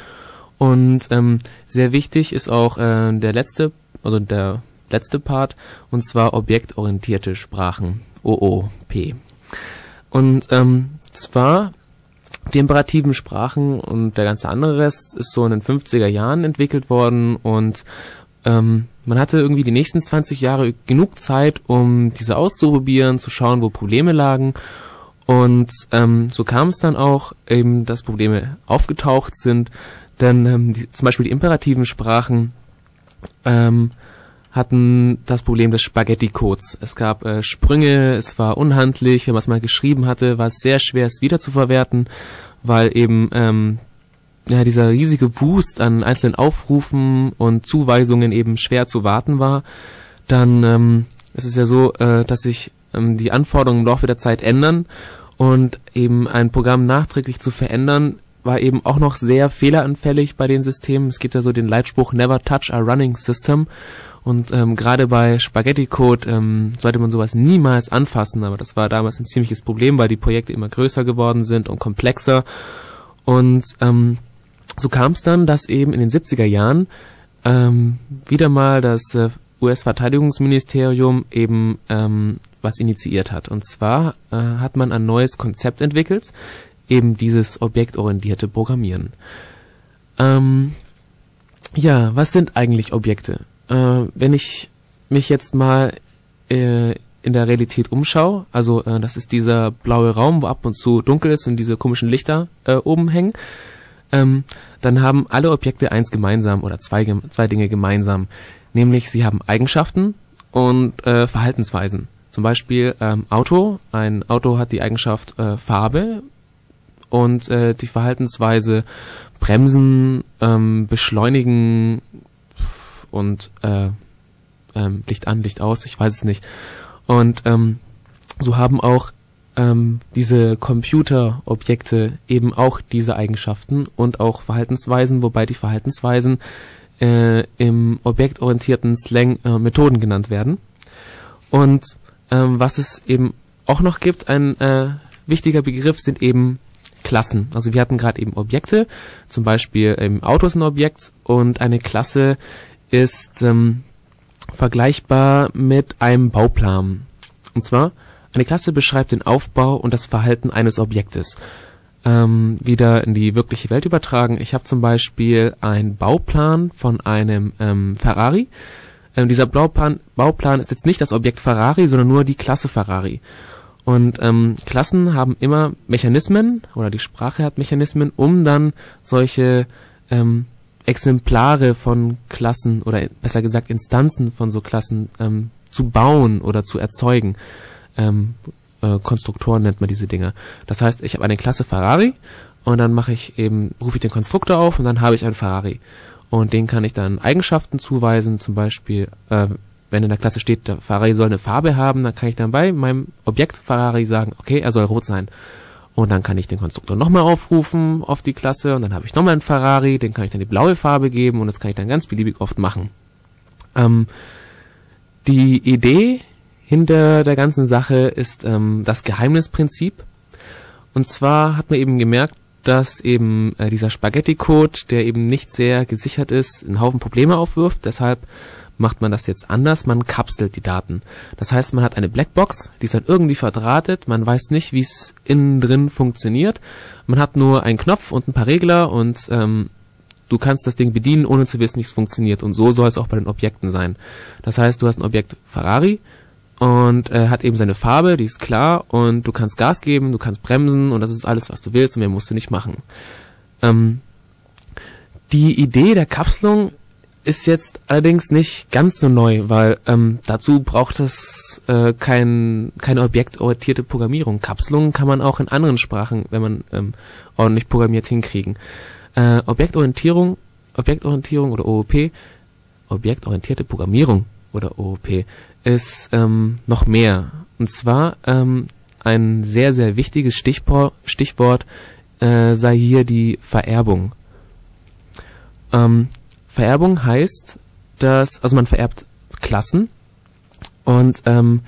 Und ähm, sehr wichtig ist auch äh, der letzte, also der letzte Part, und zwar objektorientierte Sprachen, OOP. Und ähm, zwar die imperativen Sprachen und der ganze andere Rest ist so in den 50er Jahren entwickelt worden und ähm, man hatte irgendwie die nächsten 20 Jahre genug Zeit, um diese auszuprobieren, zu schauen, wo Probleme lagen. Und ähm, so kam es dann auch eben, dass Probleme aufgetaucht sind, denn ähm, die, zum Beispiel die imperativen Sprachen ähm, hatten das Problem des Spaghetti-Codes. Es gab äh, Sprünge, es war unhandlich, wenn man es mal geschrieben hatte, war es sehr schwer, es wiederzuverwerten, weil eben ähm, ja, dieser riesige Wust an einzelnen Aufrufen und Zuweisungen eben schwer zu warten war. Dann ähm, es ist ja so, äh, dass sich ähm, die Anforderungen im Laufe der Zeit ändern und eben ein Programm nachträglich zu verändern war eben auch noch sehr fehleranfällig bei den Systemen. Es gibt ja so den Leitspruch Never touch a running system und ähm, gerade bei Spaghetti Code ähm, sollte man sowas niemals anfassen, aber das war damals ein ziemliches Problem, weil die Projekte immer größer geworden sind und komplexer. Und ähm, so kam es dann, dass eben in den 70er Jahren ähm, wieder mal das äh, US-Verteidigungsministerium eben ähm, was initiiert hat. Und zwar äh, hat man ein neues Konzept entwickelt, eben dieses objektorientierte Programmieren. Ähm, ja, was sind eigentlich Objekte? äh, wenn ich mich jetzt mal äh, in der Realität umschaue, also äh, das ist dieser blaue Raum, wo ab und zu dunkel ist und diese komischen Lichter äh, oben hängen, ähm, dann haben alle Objekte eins gemeinsam oder zwei, zwei Dinge gemeinsam, nämlich sie haben Eigenschaften und äh, Verhaltensweisen. Zum Beispiel ähm, Auto. Ein Auto hat die Eigenschaft äh, Farbe und äh, die Verhaltensweise Bremsen, ähm, Beschleunigen, und äh, ähm, Licht an, Licht aus, ich weiß es nicht. Und ähm, so haben auch ähm, diese Computerobjekte eben auch diese Eigenschaften und auch Verhaltensweisen, wobei die Verhaltensweisen äh, im objektorientierten Slang äh, Methoden genannt werden. Und ähm, was es eben auch noch gibt, ein äh, wichtiger Begriff sind eben Klassen. Also wir hatten gerade eben Objekte, zum Beispiel im Auto ist ein Objekt und eine Klasse ist ähm, vergleichbar mit einem Bauplan. Und zwar, eine Klasse beschreibt den Aufbau und das Verhalten eines Objektes. Ähm, wieder in die wirkliche Welt übertragen. Ich habe zum Beispiel einen Bauplan von einem ähm, Ferrari. Ähm, dieser Bauplan, Bauplan ist jetzt nicht das Objekt Ferrari, sondern nur die Klasse Ferrari. Und ähm, Klassen haben immer Mechanismen oder die Sprache hat Mechanismen, um dann solche ähm, Exemplare von Klassen oder besser gesagt Instanzen von so Klassen ähm, zu bauen oder zu erzeugen. Ähm, äh, Konstruktoren nennt man diese Dinge. Das heißt, ich habe eine Klasse Ferrari und dann mache ich eben, rufe ich den Konstruktor auf und dann habe ich einen Ferrari. Und den kann ich dann Eigenschaften zuweisen, zum Beispiel, äh, wenn in der Klasse steht, der Ferrari soll eine Farbe haben, dann kann ich dann bei meinem Objekt Ferrari sagen, okay, er soll rot sein. Und dann kann ich den Konstruktor nochmal aufrufen auf die Klasse und dann habe ich nochmal einen Ferrari, den kann ich dann die blaue Farbe geben und das kann ich dann ganz beliebig oft machen. Ähm, die Idee hinter der ganzen Sache ist ähm, das Geheimnisprinzip. Und zwar hat man eben gemerkt, dass eben äh, dieser Spaghetti-Code, der eben nicht sehr gesichert ist, einen Haufen Probleme aufwirft. Deshalb macht man das jetzt anders, man kapselt die Daten. Das heißt, man hat eine Blackbox, die ist dann irgendwie verdrahtet, man weiß nicht, wie es innen drin funktioniert. Man hat nur einen Knopf und ein paar Regler und ähm, du kannst das Ding bedienen, ohne zu wissen, wie es funktioniert. Und so soll es auch bei den Objekten sein. Das heißt, du hast ein Objekt Ferrari und äh, hat eben seine Farbe, die ist klar und du kannst Gas geben, du kannst bremsen und das ist alles, was du willst und mehr musst du nicht machen. Ähm, die Idee der Kapselung ist jetzt allerdings nicht ganz so neu, weil ähm, dazu braucht es äh, kein, keine objektorientierte Programmierung. Kapselungen kann man auch in anderen Sprachen, wenn man ähm, ordentlich programmiert hinkriegen. Äh, Objektorientierung, Objektorientierung oder OOP, objektorientierte Programmierung oder OOP ist ähm, noch mehr. Und zwar ähm, ein sehr, sehr wichtiges Stichwort, Stichwort äh, sei hier die Vererbung. Ähm, Vererbung heißt, dass, also man vererbt Klassen und ähm,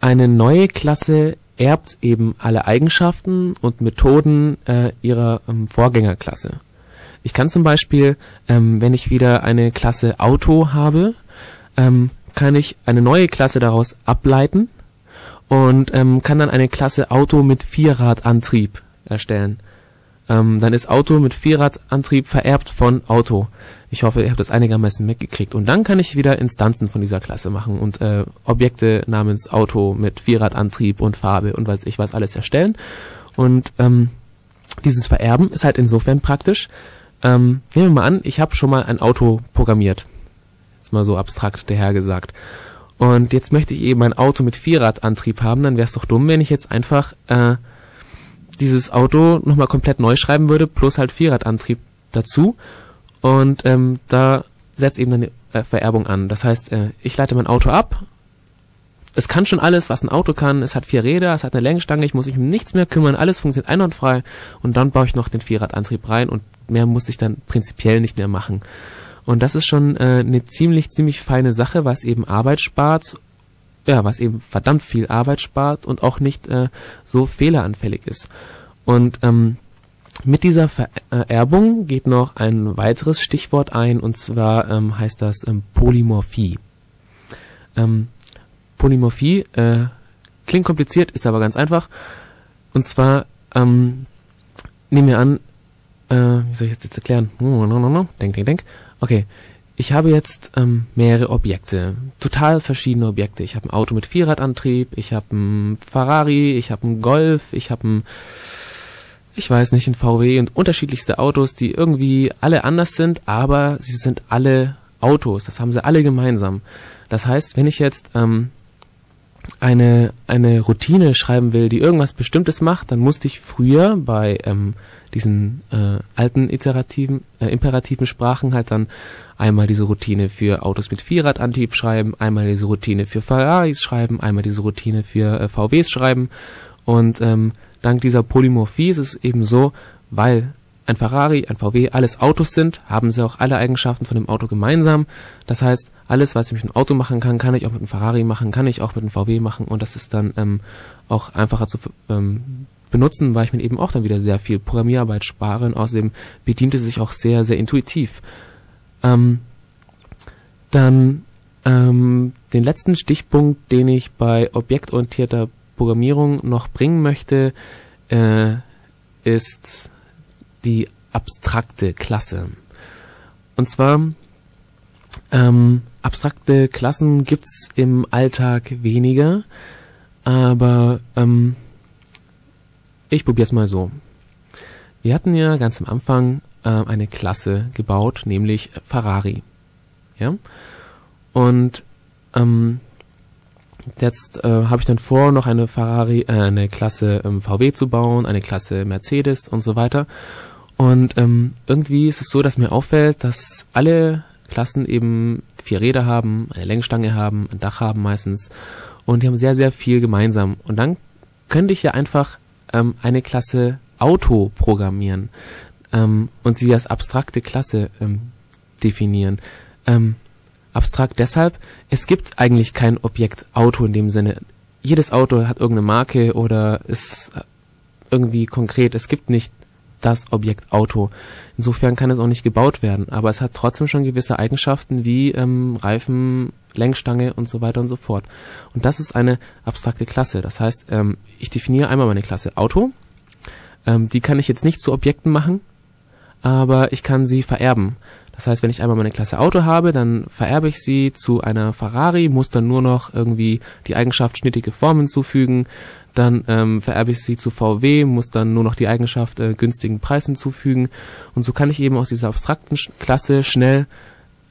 eine neue Klasse erbt eben alle Eigenschaften und Methoden äh, ihrer ähm, Vorgängerklasse. Ich kann zum Beispiel, ähm, wenn ich wieder eine Klasse Auto habe, ähm, kann ich eine neue Klasse daraus ableiten und ähm, kann dann eine Klasse Auto mit Vierradantrieb erstellen. Ähm, dann ist Auto mit Vierradantrieb vererbt von Auto. Ich hoffe, ihr habt das einigermaßen mitgekriegt. Und dann kann ich wieder Instanzen von dieser Klasse machen und äh, Objekte namens Auto mit Vierradantrieb und Farbe und weiß ich was alles erstellen. Und ähm, dieses Vererben ist halt insofern praktisch. Ähm, nehmen wir mal an, ich habe schon mal ein Auto programmiert. Jetzt mal so abstrakt dahergesagt. Und jetzt möchte ich eben ein Auto mit Vierradantrieb haben, dann wäre es doch dumm, wenn ich jetzt einfach äh, dieses Auto nochmal komplett neu schreiben würde, plus halt Vierradantrieb dazu. Und ähm, da setzt eben eine äh, Vererbung an. Das heißt, äh, ich leite mein Auto ab. Es kann schon alles, was ein Auto kann. Es hat vier Räder, es hat eine Längsstange, ich muss mich um nichts mehr kümmern, alles funktioniert einwandfrei. Und dann baue ich noch den Vierradantrieb rein und mehr muss ich dann prinzipiell nicht mehr machen. Und das ist schon äh, eine ziemlich, ziemlich feine Sache, was eben Arbeit spart, ja, was eben verdammt viel Arbeit spart und auch nicht äh, so fehleranfällig ist. Und ähm, mit dieser Vererbung geht noch ein weiteres Stichwort ein, und zwar ähm, heißt das ähm, Polymorphie. Ähm, Polymorphie äh, klingt kompliziert, ist aber ganz einfach. Und zwar ähm, nehmen wir an, äh, wie soll ich jetzt erklären? Denk, denk, denk. Okay, ich habe jetzt ähm, mehrere Objekte, total verschiedene Objekte. Ich habe ein Auto mit Vierradantrieb, ich habe ein Ferrari, ich habe ein Golf, ich habe ein ich weiß nicht, ein VW und unterschiedlichste Autos, die irgendwie alle anders sind, aber sie sind alle Autos. Das haben sie alle gemeinsam. Das heißt, wenn ich jetzt ähm, eine, eine Routine schreiben will, die irgendwas Bestimmtes macht, dann musste ich früher bei ähm, diesen äh, alten iterativen, äh, imperativen Sprachen halt dann einmal diese Routine für Autos mit Vierradantrieb schreiben, einmal diese Routine für Ferraris schreiben, einmal diese Routine für äh, VWs schreiben. Und ähm, dank dieser Polymorphie ist es eben so, weil ein Ferrari, ein VW, alles Autos sind, haben sie auch alle Eigenschaften von dem Auto gemeinsam. Das heißt, alles, was ich mit einem Auto machen kann, kann ich auch mit einem Ferrari machen, kann ich auch mit einem VW machen und das ist dann ähm, auch einfacher zu ähm, benutzen, weil ich mir eben auch dann wieder sehr viel Programmierarbeit spare und außerdem bedient es sich auch sehr, sehr intuitiv. Ähm, dann ähm, den letzten Stichpunkt, den ich bei objektorientierter Programmierung noch bringen möchte, äh, ist die abstrakte Klasse. Und zwar ähm, abstrakte Klassen gibt's im Alltag weniger, aber ähm, ich probier's mal so. Wir hatten ja ganz am Anfang äh, eine Klasse gebaut, nämlich Ferrari. Ja? Und ähm, Jetzt äh, habe ich dann vor, noch eine Ferrari, äh, eine Klasse ähm, VW zu bauen, eine Klasse Mercedes und so weiter. Und ähm, irgendwie ist es so, dass mir auffällt, dass alle Klassen eben vier Räder haben, eine Längsstange haben, ein Dach haben meistens. Und die haben sehr, sehr viel gemeinsam. Und dann könnte ich ja einfach ähm, eine Klasse Auto programmieren ähm, und sie als abstrakte Klasse ähm, definieren. Ähm, abstrakt deshalb, es gibt eigentlich kein Objekt Auto in dem Sinne. Jedes Auto hat irgendeine Marke oder ist irgendwie konkret. Es gibt nicht das Objekt Auto. Insofern kann es auch nicht gebaut werden, aber es hat trotzdem schon gewisse Eigenschaften wie ähm, Reifen, Lenkstange und so weiter und so fort. Und das ist eine abstrakte Klasse. Das heißt, ähm, ich definiere einmal meine Klasse Auto. Ähm, die kann ich jetzt nicht zu Objekten machen, aber ich kann sie vererben. Das heißt, wenn ich einmal meine Klasse Auto habe, dann vererbe ich sie zu einer Ferrari, muss dann nur noch irgendwie die Eigenschaft schnittige Form hinzufügen. Dann ähm, vererbe ich sie zu VW, muss dann nur noch die Eigenschaft äh, günstigen Preis hinzufügen. Und so kann ich eben aus dieser abstrakten Sch Klasse schnell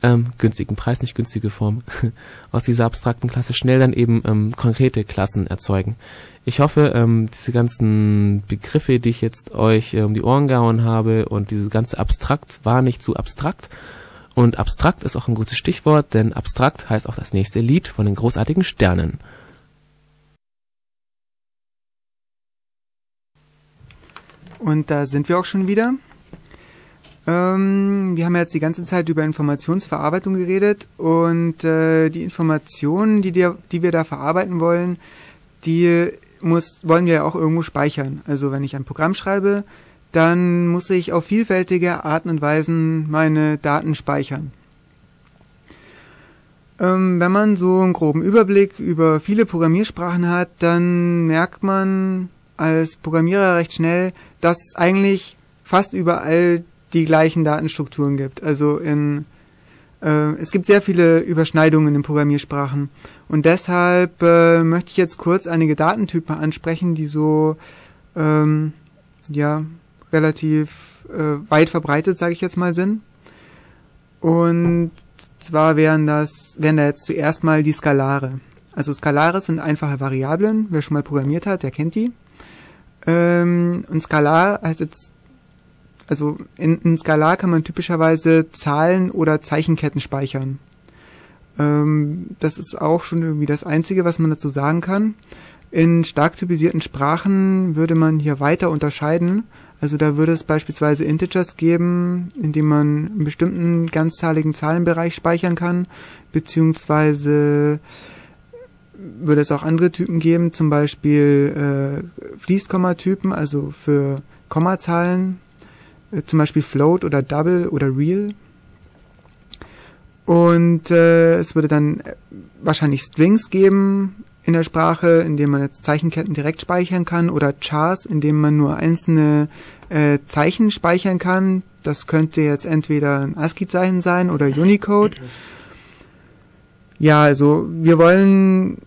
ähm, günstigen Preis, nicht günstige Form, aus dieser abstrakten Klasse schnell dann eben ähm, konkrete Klassen erzeugen. Ich hoffe, ähm, diese ganzen Begriffe, die ich jetzt euch äh, um die Ohren gehauen habe und diese ganze Abstrakt war nicht zu abstrakt. Und abstrakt ist auch ein gutes Stichwort, denn abstrakt heißt auch das nächste Lied von den großartigen Sternen. Und da sind wir auch schon wieder. Ähm, wir haben jetzt die ganze Zeit über Informationsverarbeitung geredet und äh, die Informationen, die, dir, die wir da verarbeiten wollen, die muss, wollen wir ja auch irgendwo speichern. Also wenn ich ein Programm schreibe, dann muss ich auf vielfältige Arten und Weisen meine Daten speichern. Ähm, wenn man so einen groben Überblick über viele Programmiersprachen hat, dann merkt man als Programmierer recht schnell, dass es eigentlich fast überall die gleichen Datenstrukturen gibt. Also in äh, es gibt sehr viele Überschneidungen in Programmiersprachen und deshalb äh, möchte ich jetzt kurz einige Datentypen ansprechen, die so ähm, ja relativ äh, weit verbreitet, sage ich jetzt mal, sind. Und zwar wären das wären da jetzt zuerst mal die Skalare. Also Skalare sind einfache Variablen. Wer schon mal programmiert hat, der kennt die. Ähm, und Skalar heißt jetzt also in, in Skalar kann man typischerweise Zahlen oder Zeichenketten speichern. Ähm, das ist auch schon irgendwie das Einzige, was man dazu sagen kann. In stark typisierten Sprachen würde man hier weiter unterscheiden. Also da würde es beispielsweise Integers geben, in dem man einen bestimmten ganzzahligen Zahlenbereich speichern kann, beziehungsweise würde es auch andere Typen geben, zum Beispiel äh, Fließkommatypen, also für Kommazahlen, äh, zum Beispiel Float oder Double oder Real. Und äh, es würde dann äh, wahrscheinlich Strings geben in der Sprache, in dem man jetzt Zeichenketten direkt speichern kann oder Chars, in dem man nur einzelne äh, Zeichen speichern kann. Das könnte jetzt entweder ein ASCII-Zeichen sein oder Unicode. Ja, also wir wollen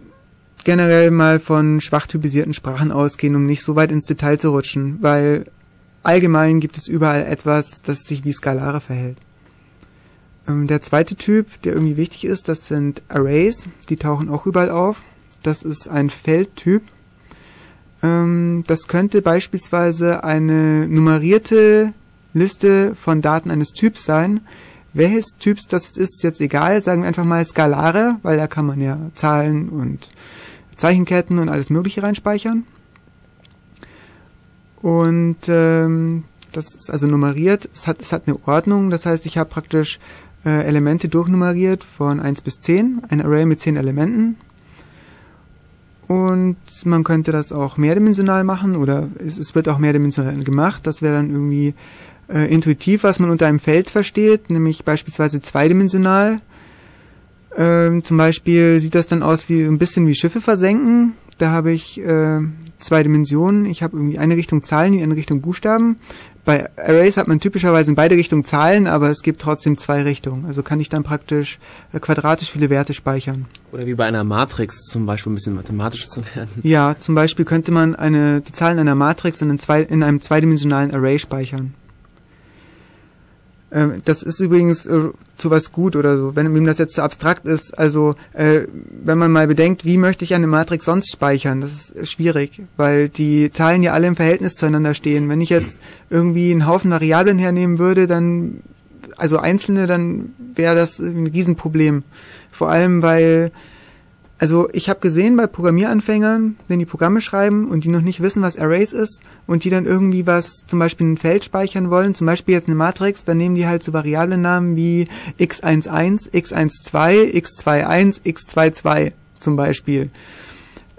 generell mal von schwach typisierten Sprachen ausgehen, um nicht so weit ins Detail zu rutschen, weil allgemein gibt es überall etwas, das sich wie Skalare verhält. Ähm, der zweite Typ, der irgendwie wichtig ist, das sind Arrays. Die tauchen auch überall auf. Das ist ein Feldtyp. Ähm, das könnte beispielsweise eine nummerierte Liste von Daten eines Typs sein. Welches Typs das ist, jetzt egal. Sagen wir einfach mal Skalare, weil da kann man ja Zahlen und Zeichenketten und alles Mögliche reinspeichern. Und ähm, das ist also nummeriert. Es hat, es hat eine Ordnung. Das heißt, ich habe praktisch äh, Elemente durchnummeriert von 1 bis 10. Ein Array mit 10 Elementen. Und man könnte das auch mehrdimensional machen oder es, es wird auch mehrdimensional gemacht. Das wäre dann irgendwie äh, intuitiv, was man unter einem Feld versteht, nämlich beispielsweise zweidimensional. Ähm, zum Beispiel sieht das dann aus wie ein bisschen wie Schiffe versenken. Da habe ich äh, zwei Dimensionen. Ich habe irgendwie eine Richtung Zahlen, die andere Richtung Buchstaben. Bei Arrays hat man typischerweise in beide Richtungen Zahlen, aber es gibt trotzdem zwei Richtungen. Also kann ich dann praktisch äh, quadratisch viele Werte speichern. Oder wie bei einer Matrix zum Beispiel ein bisschen mathematisch zu werden. Ja, zum Beispiel könnte man eine, die Zahlen einer Matrix in, zwei, in einem zweidimensionalen Array speichern. Ähm, das ist übrigens äh, zu was gut oder so, wenn ihm das jetzt zu abstrakt ist. Also äh, wenn man mal bedenkt, wie möchte ich eine Matrix sonst speichern, das ist schwierig, weil die Zahlen ja alle im Verhältnis zueinander stehen. Wenn ich jetzt irgendwie einen Haufen Variablen hernehmen würde, dann also einzelne, dann wäre das ein Riesenproblem. Vor allem, weil also ich habe gesehen bei Programmieranfängern, wenn die Programme schreiben und die noch nicht wissen, was Arrays ist und die dann irgendwie was, zum Beispiel ein Feld speichern wollen, zum Beispiel jetzt eine Matrix, dann nehmen die halt so Variablennamen wie x11, x12, x21, x22 zum Beispiel.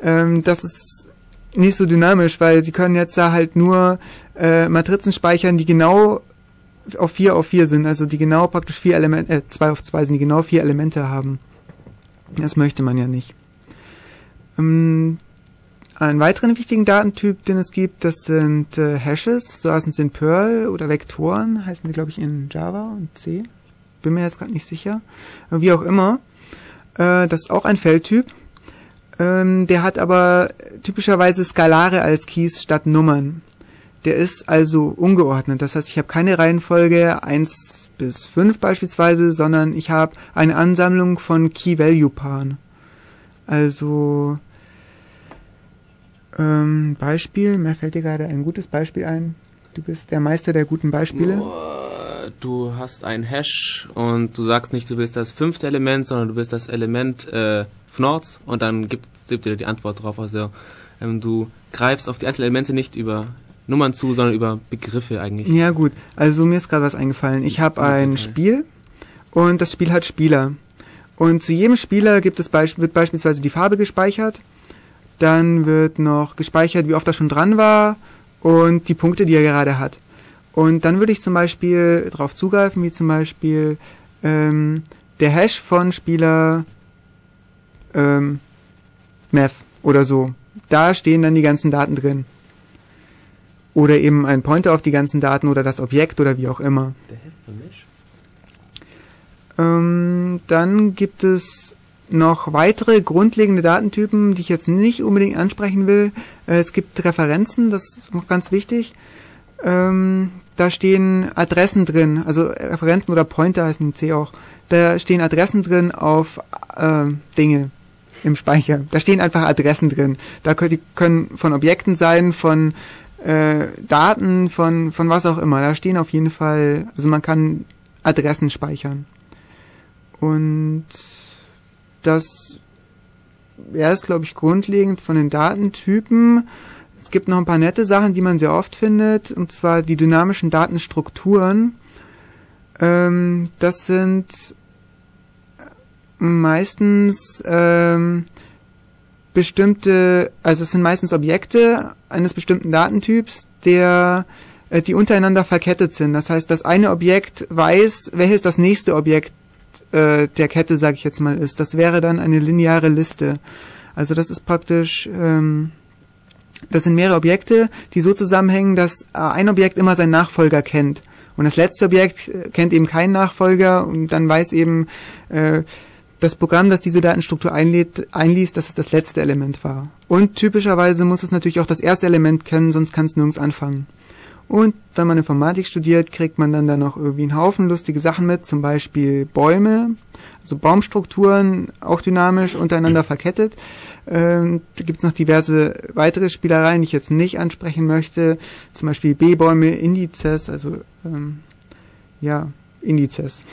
Ähm, das ist nicht so dynamisch, weil sie können jetzt da halt nur äh, Matrizen speichern, die genau auf 4 auf 4 sind, also die genau praktisch vier Elemente, äh, 2 auf 2 sind, die genau vier Elemente haben. Das möchte man ja nicht. Ähm, einen weiteren wichtigen Datentyp, den es gibt, das sind äh, Hashes, so heißen sie in Perl oder Vektoren, heißen die, glaube ich, in Java und C. Bin mir jetzt gerade nicht sicher. Wie auch immer. Äh, das ist auch ein Feldtyp. Ähm, der hat aber typischerweise Skalare als Keys statt Nummern. Der ist also ungeordnet. Das heißt, ich habe keine Reihenfolge 1 bis 5 beispielsweise, sondern ich habe eine Ansammlung von Key-Value-Paaren. Also ähm, Beispiel, mir fällt dir gerade ein gutes Beispiel ein. Du bist der Meister der guten Beispiele. Du hast ein Hash und du sagst nicht, du bist das fünfte Element, sondern du bist das Element äh, Fnords und dann gibt, gibt dir die Antwort drauf. Also ähm, du greifst auf die einzelnen Elemente nicht über Nummern zu, sondern über Begriffe eigentlich. Ja gut, also mir ist gerade was eingefallen. Ich habe ein Spiel und das Spiel hat Spieler. Und zu jedem Spieler gibt es beisp wird beispielsweise die Farbe gespeichert. Dann wird noch gespeichert, wie oft er schon dran war und die Punkte, die er gerade hat. Und dann würde ich zum Beispiel darauf zugreifen, wie zum Beispiel ähm, der Hash von Spieler ähm, Math oder so. Da stehen dann die ganzen Daten drin. Oder eben ein Pointer auf die ganzen Daten oder das Objekt oder wie auch immer. Ähm, dann gibt es noch weitere grundlegende Datentypen, die ich jetzt nicht unbedingt ansprechen will. Äh, es gibt Referenzen, das ist noch ganz wichtig. Ähm, da stehen Adressen drin, also Referenzen oder Pointer heißen in C auch. Da stehen Adressen drin auf äh, Dinge im Speicher. Da stehen einfach Adressen drin. Da können, die können von Objekten sein, von äh, Daten, von, von was auch immer. Da stehen auf jeden Fall, also man kann Adressen speichern. Und das ja, ist, glaube ich, grundlegend von den Datentypen. Es gibt noch ein paar nette Sachen, die man sehr oft findet, und zwar die dynamischen Datenstrukturen. Ähm, das sind meistens ähm, bestimmte, also es sind meistens Objekte eines bestimmten Datentyps, der äh, die untereinander verkettet sind. Das heißt, das eine Objekt weiß, welches das nächste Objekt äh, der Kette, sage ich jetzt mal, ist. Das wäre dann eine lineare Liste. Also das ist praktisch, ähm, das sind mehrere Objekte, die so zusammenhängen, dass äh, ein Objekt immer seinen Nachfolger kennt. Und das letzte Objekt äh, kennt eben keinen Nachfolger und dann weiß eben äh, das Programm, das diese Datenstruktur einlädt, einliest, dass es das letzte Element war. Und typischerweise muss es natürlich auch das erste Element kennen, sonst kann es nirgends anfangen. Und wenn man Informatik studiert, kriegt man dann da noch irgendwie einen Haufen lustige Sachen mit, zum Beispiel Bäume, also Baumstrukturen, auch dynamisch untereinander verkettet. Ähm, da gibt's noch diverse weitere Spielereien, die ich jetzt nicht ansprechen möchte, zum Beispiel B-Bäume, Indizes, also ähm, ja, Indizes.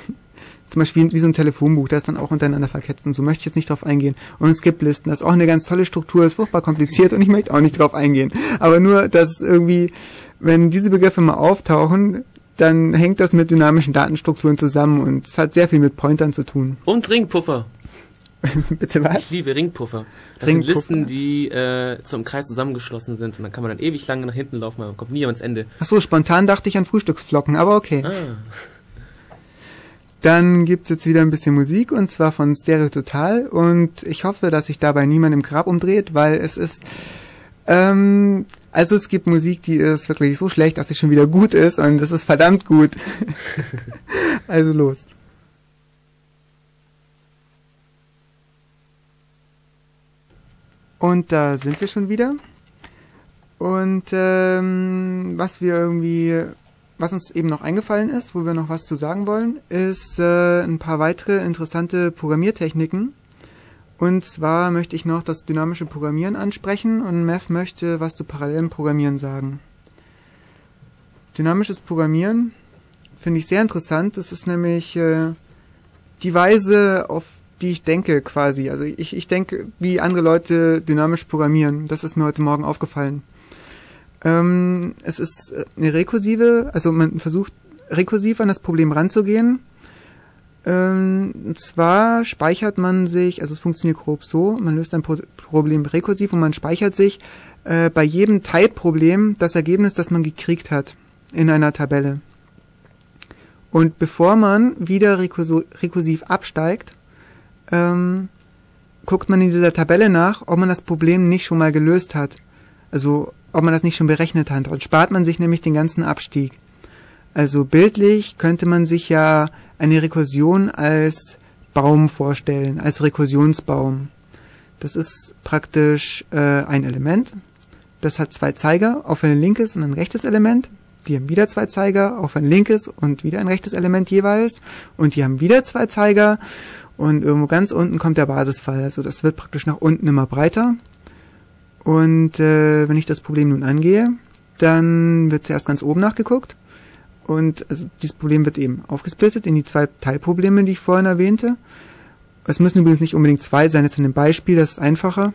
Zum Beispiel wie so ein Telefonbuch, das ist dann auch untereinander verkettet und so möchte ich jetzt nicht drauf eingehen. Und es gibt Listen, das ist auch eine ganz tolle Struktur, ist furchtbar kompliziert und ich möchte auch nicht drauf eingehen. Aber nur, dass irgendwie wenn diese Begriffe mal auftauchen, dann hängt das mit dynamischen Datenstrukturen zusammen und es hat sehr viel mit Pointern zu tun. Und Ringpuffer. Bitte was? Ich liebe Ringpuffer. Das Ringpuffer. sind Listen, die äh, zum Kreis zusammengeschlossen sind und dann kann man dann ewig lange nach hinten laufen, man kommt nie ans Ende. Ach so, spontan dachte ich an Frühstücksflocken, aber okay. Ah. Dann gibt's jetzt wieder ein bisschen Musik und zwar von Stereo Total und ich hoffe, dass sich dabei niemand im Grab umdreht, weil es ist ähm, also es gibt Musik, die ist wirklich so schlecht, dass sie schon wieder gut ist und das ist verdammt gut. also los. Und da sind wir schon wieder. Und ähm, was wir irgendwie, was uns eben noch eingefallen ist, wo wir noch was zu sagen wollen, ist äh, ein paar weitere interessante Programmiertechniken. Und zwar möchte ich noch das dynamische Programmieren ansprechen und Mev möchte was zu parallelem Programmieren sagen. Dynamisches Programmieren finde ich sehr interessant. Das ist nämlich äh, die Weise, auf die ich denke quasi. Also ich, ich denke, wie andere Leute dynamisch programmieren. Das ist mir heute Morgen aufgefallen. Ähm, es ist eine rekursive, also man versucht rekursiv an das Problem ranzugehen. Ähm, und zwar speichert man sich, also es funktioniert grob so, man löst ein Pro Problem rekursiv und man speichert sich äh, bei jedem Teilproblem das Ergebnis, das man gekriegt hat in einer Tabelle. Und bevor man wieder rekursiv absteigt, ähm, guckt man in dieser Tabelle nach, ob man das Problem nicht schon mal gelöst hat. Also ob man das nicht schon berechnet hat. Und spart man sich nämlich den ganzen Abstieg. Also bildlich könnte man sich ja eine Rekursion als Baum vorstellen, als Rekursionsbaum. Das ist praktisch äh, ein Element. Das hat zwei Zeiger, auf ein linkes und ein rechtes Element. Die haben wieder zwei Zeiger, auf ein linkes und wieder ein rechtes Element jeweils. Und die haben wieder zwei Zeiger. Und irgendwo ganz unten kommt der Basisfall. Also das wird praktisch nach unten immer breiter. Und äh, wenn ich das Problem nun angehe, dann wird zuerst ganz oben nachgeguckt. Und also dieses Problem wird eben aufgesplittet in die zwei Teilprobleme, die ich vorhin erwähnte. Es müssen übrigens nicht unbedingt zwei sein, jetzt in dem Beispiel, das ist einfacher.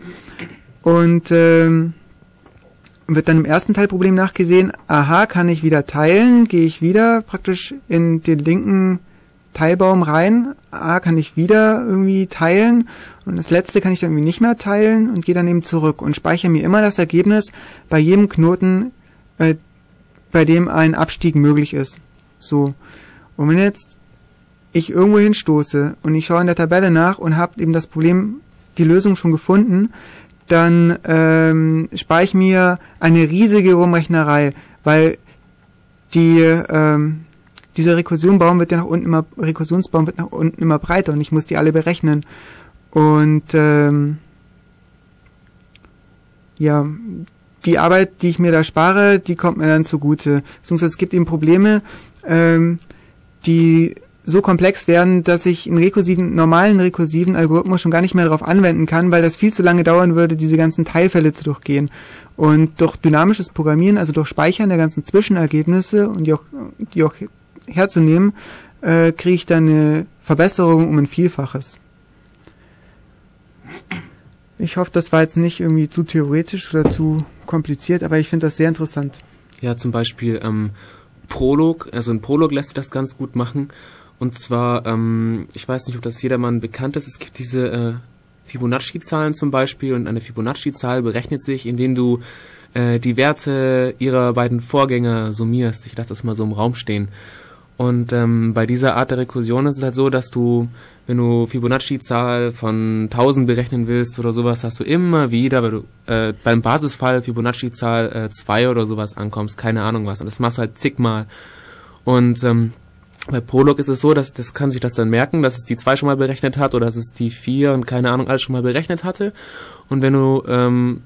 Und ähm, wird dann im ersten Teilproblem nachgesehen, aha, kann ich wieder teilen, gehe ich wieder praktisch in den linken Teilbaum rein, aha, kann ich wieder irgendwie teilen und das letzte kann ich dann irgendwie nicht mehr teilen und gehe dann eben zurück und speichere mir immer das Ergebnis bei jedem Knoten, äh, bei dem ein Abstieg möglich ist. So. Und wenn jetzt ich irgendwo hinstoße und ich schaue in der Tabelle nach und habe eben das Problem, die Lösung schon gefunden, dann ähm, spare ich mir eine riesige Rumrechnerei, weil die ähm, dieser Rekursionbaum wird ja nach unten immer Rekursionsbaum wird nach unten immer breiter und ich muss die alle berechnen und ähm, ja die Arbeit, die ich mir da spare, die kommt mir dann zugute. Beziehungsweise es gibt eben Probleme, ähm, die so komplex werden, dass ich einen rekursiven, normalen rekursiven Algorithmus schon gar nicht mehr darauf anwenden kann, weil das viel zu lange dauern würde, diese ganzen Teilfälle zu durchgehen. Und durch dynamisches Programmieren, also durch Speichern der ganzen Zwischenergebnisse und die auch, die auch herzunehmen, äh, kriege ich dann eine Verbesserung um ein Vielfaches. Ich hoffe, das war jetzt nicht irgendwie zu theoretisch oder zu kompliziert, aber ich finde das sehr interessant. Ja, zum Beispiel ähm, Prolog, also ein Prolog lässt sich das ganz gut machen. Und zwar, ähm, ich weiß nicht, ob das jedermann bekannt ist, es gibt diese äh, Fibonacci-Zahlen zum Beispiel und eine Fibonacci-Zahl berechnet sich, indem du äh, die Werte ihrer beiden Vorgänger summierst. Ich lasse das mal so im Raum stehen. Und ähm, bei dieser Art der Rekursion ist es halt so, dass du, wenn du Fibonacci-Zahl von 1000 berechnen willst oder sowas, hast du immer wieder, weil du äh, beim Basisfall Fibonacci-Zahl 2 äh, oder sowas ankommst, keine Ahnung was. Und das machst du halt zigmal. Und ähm, bei Prolog ist es so, dass das kann sich das dann merken, dass es die 2 schon mal berechnet hat oder dass es die 4 und keine Ahnung alles schon mal berechnet hatte. Und wenn du ähm,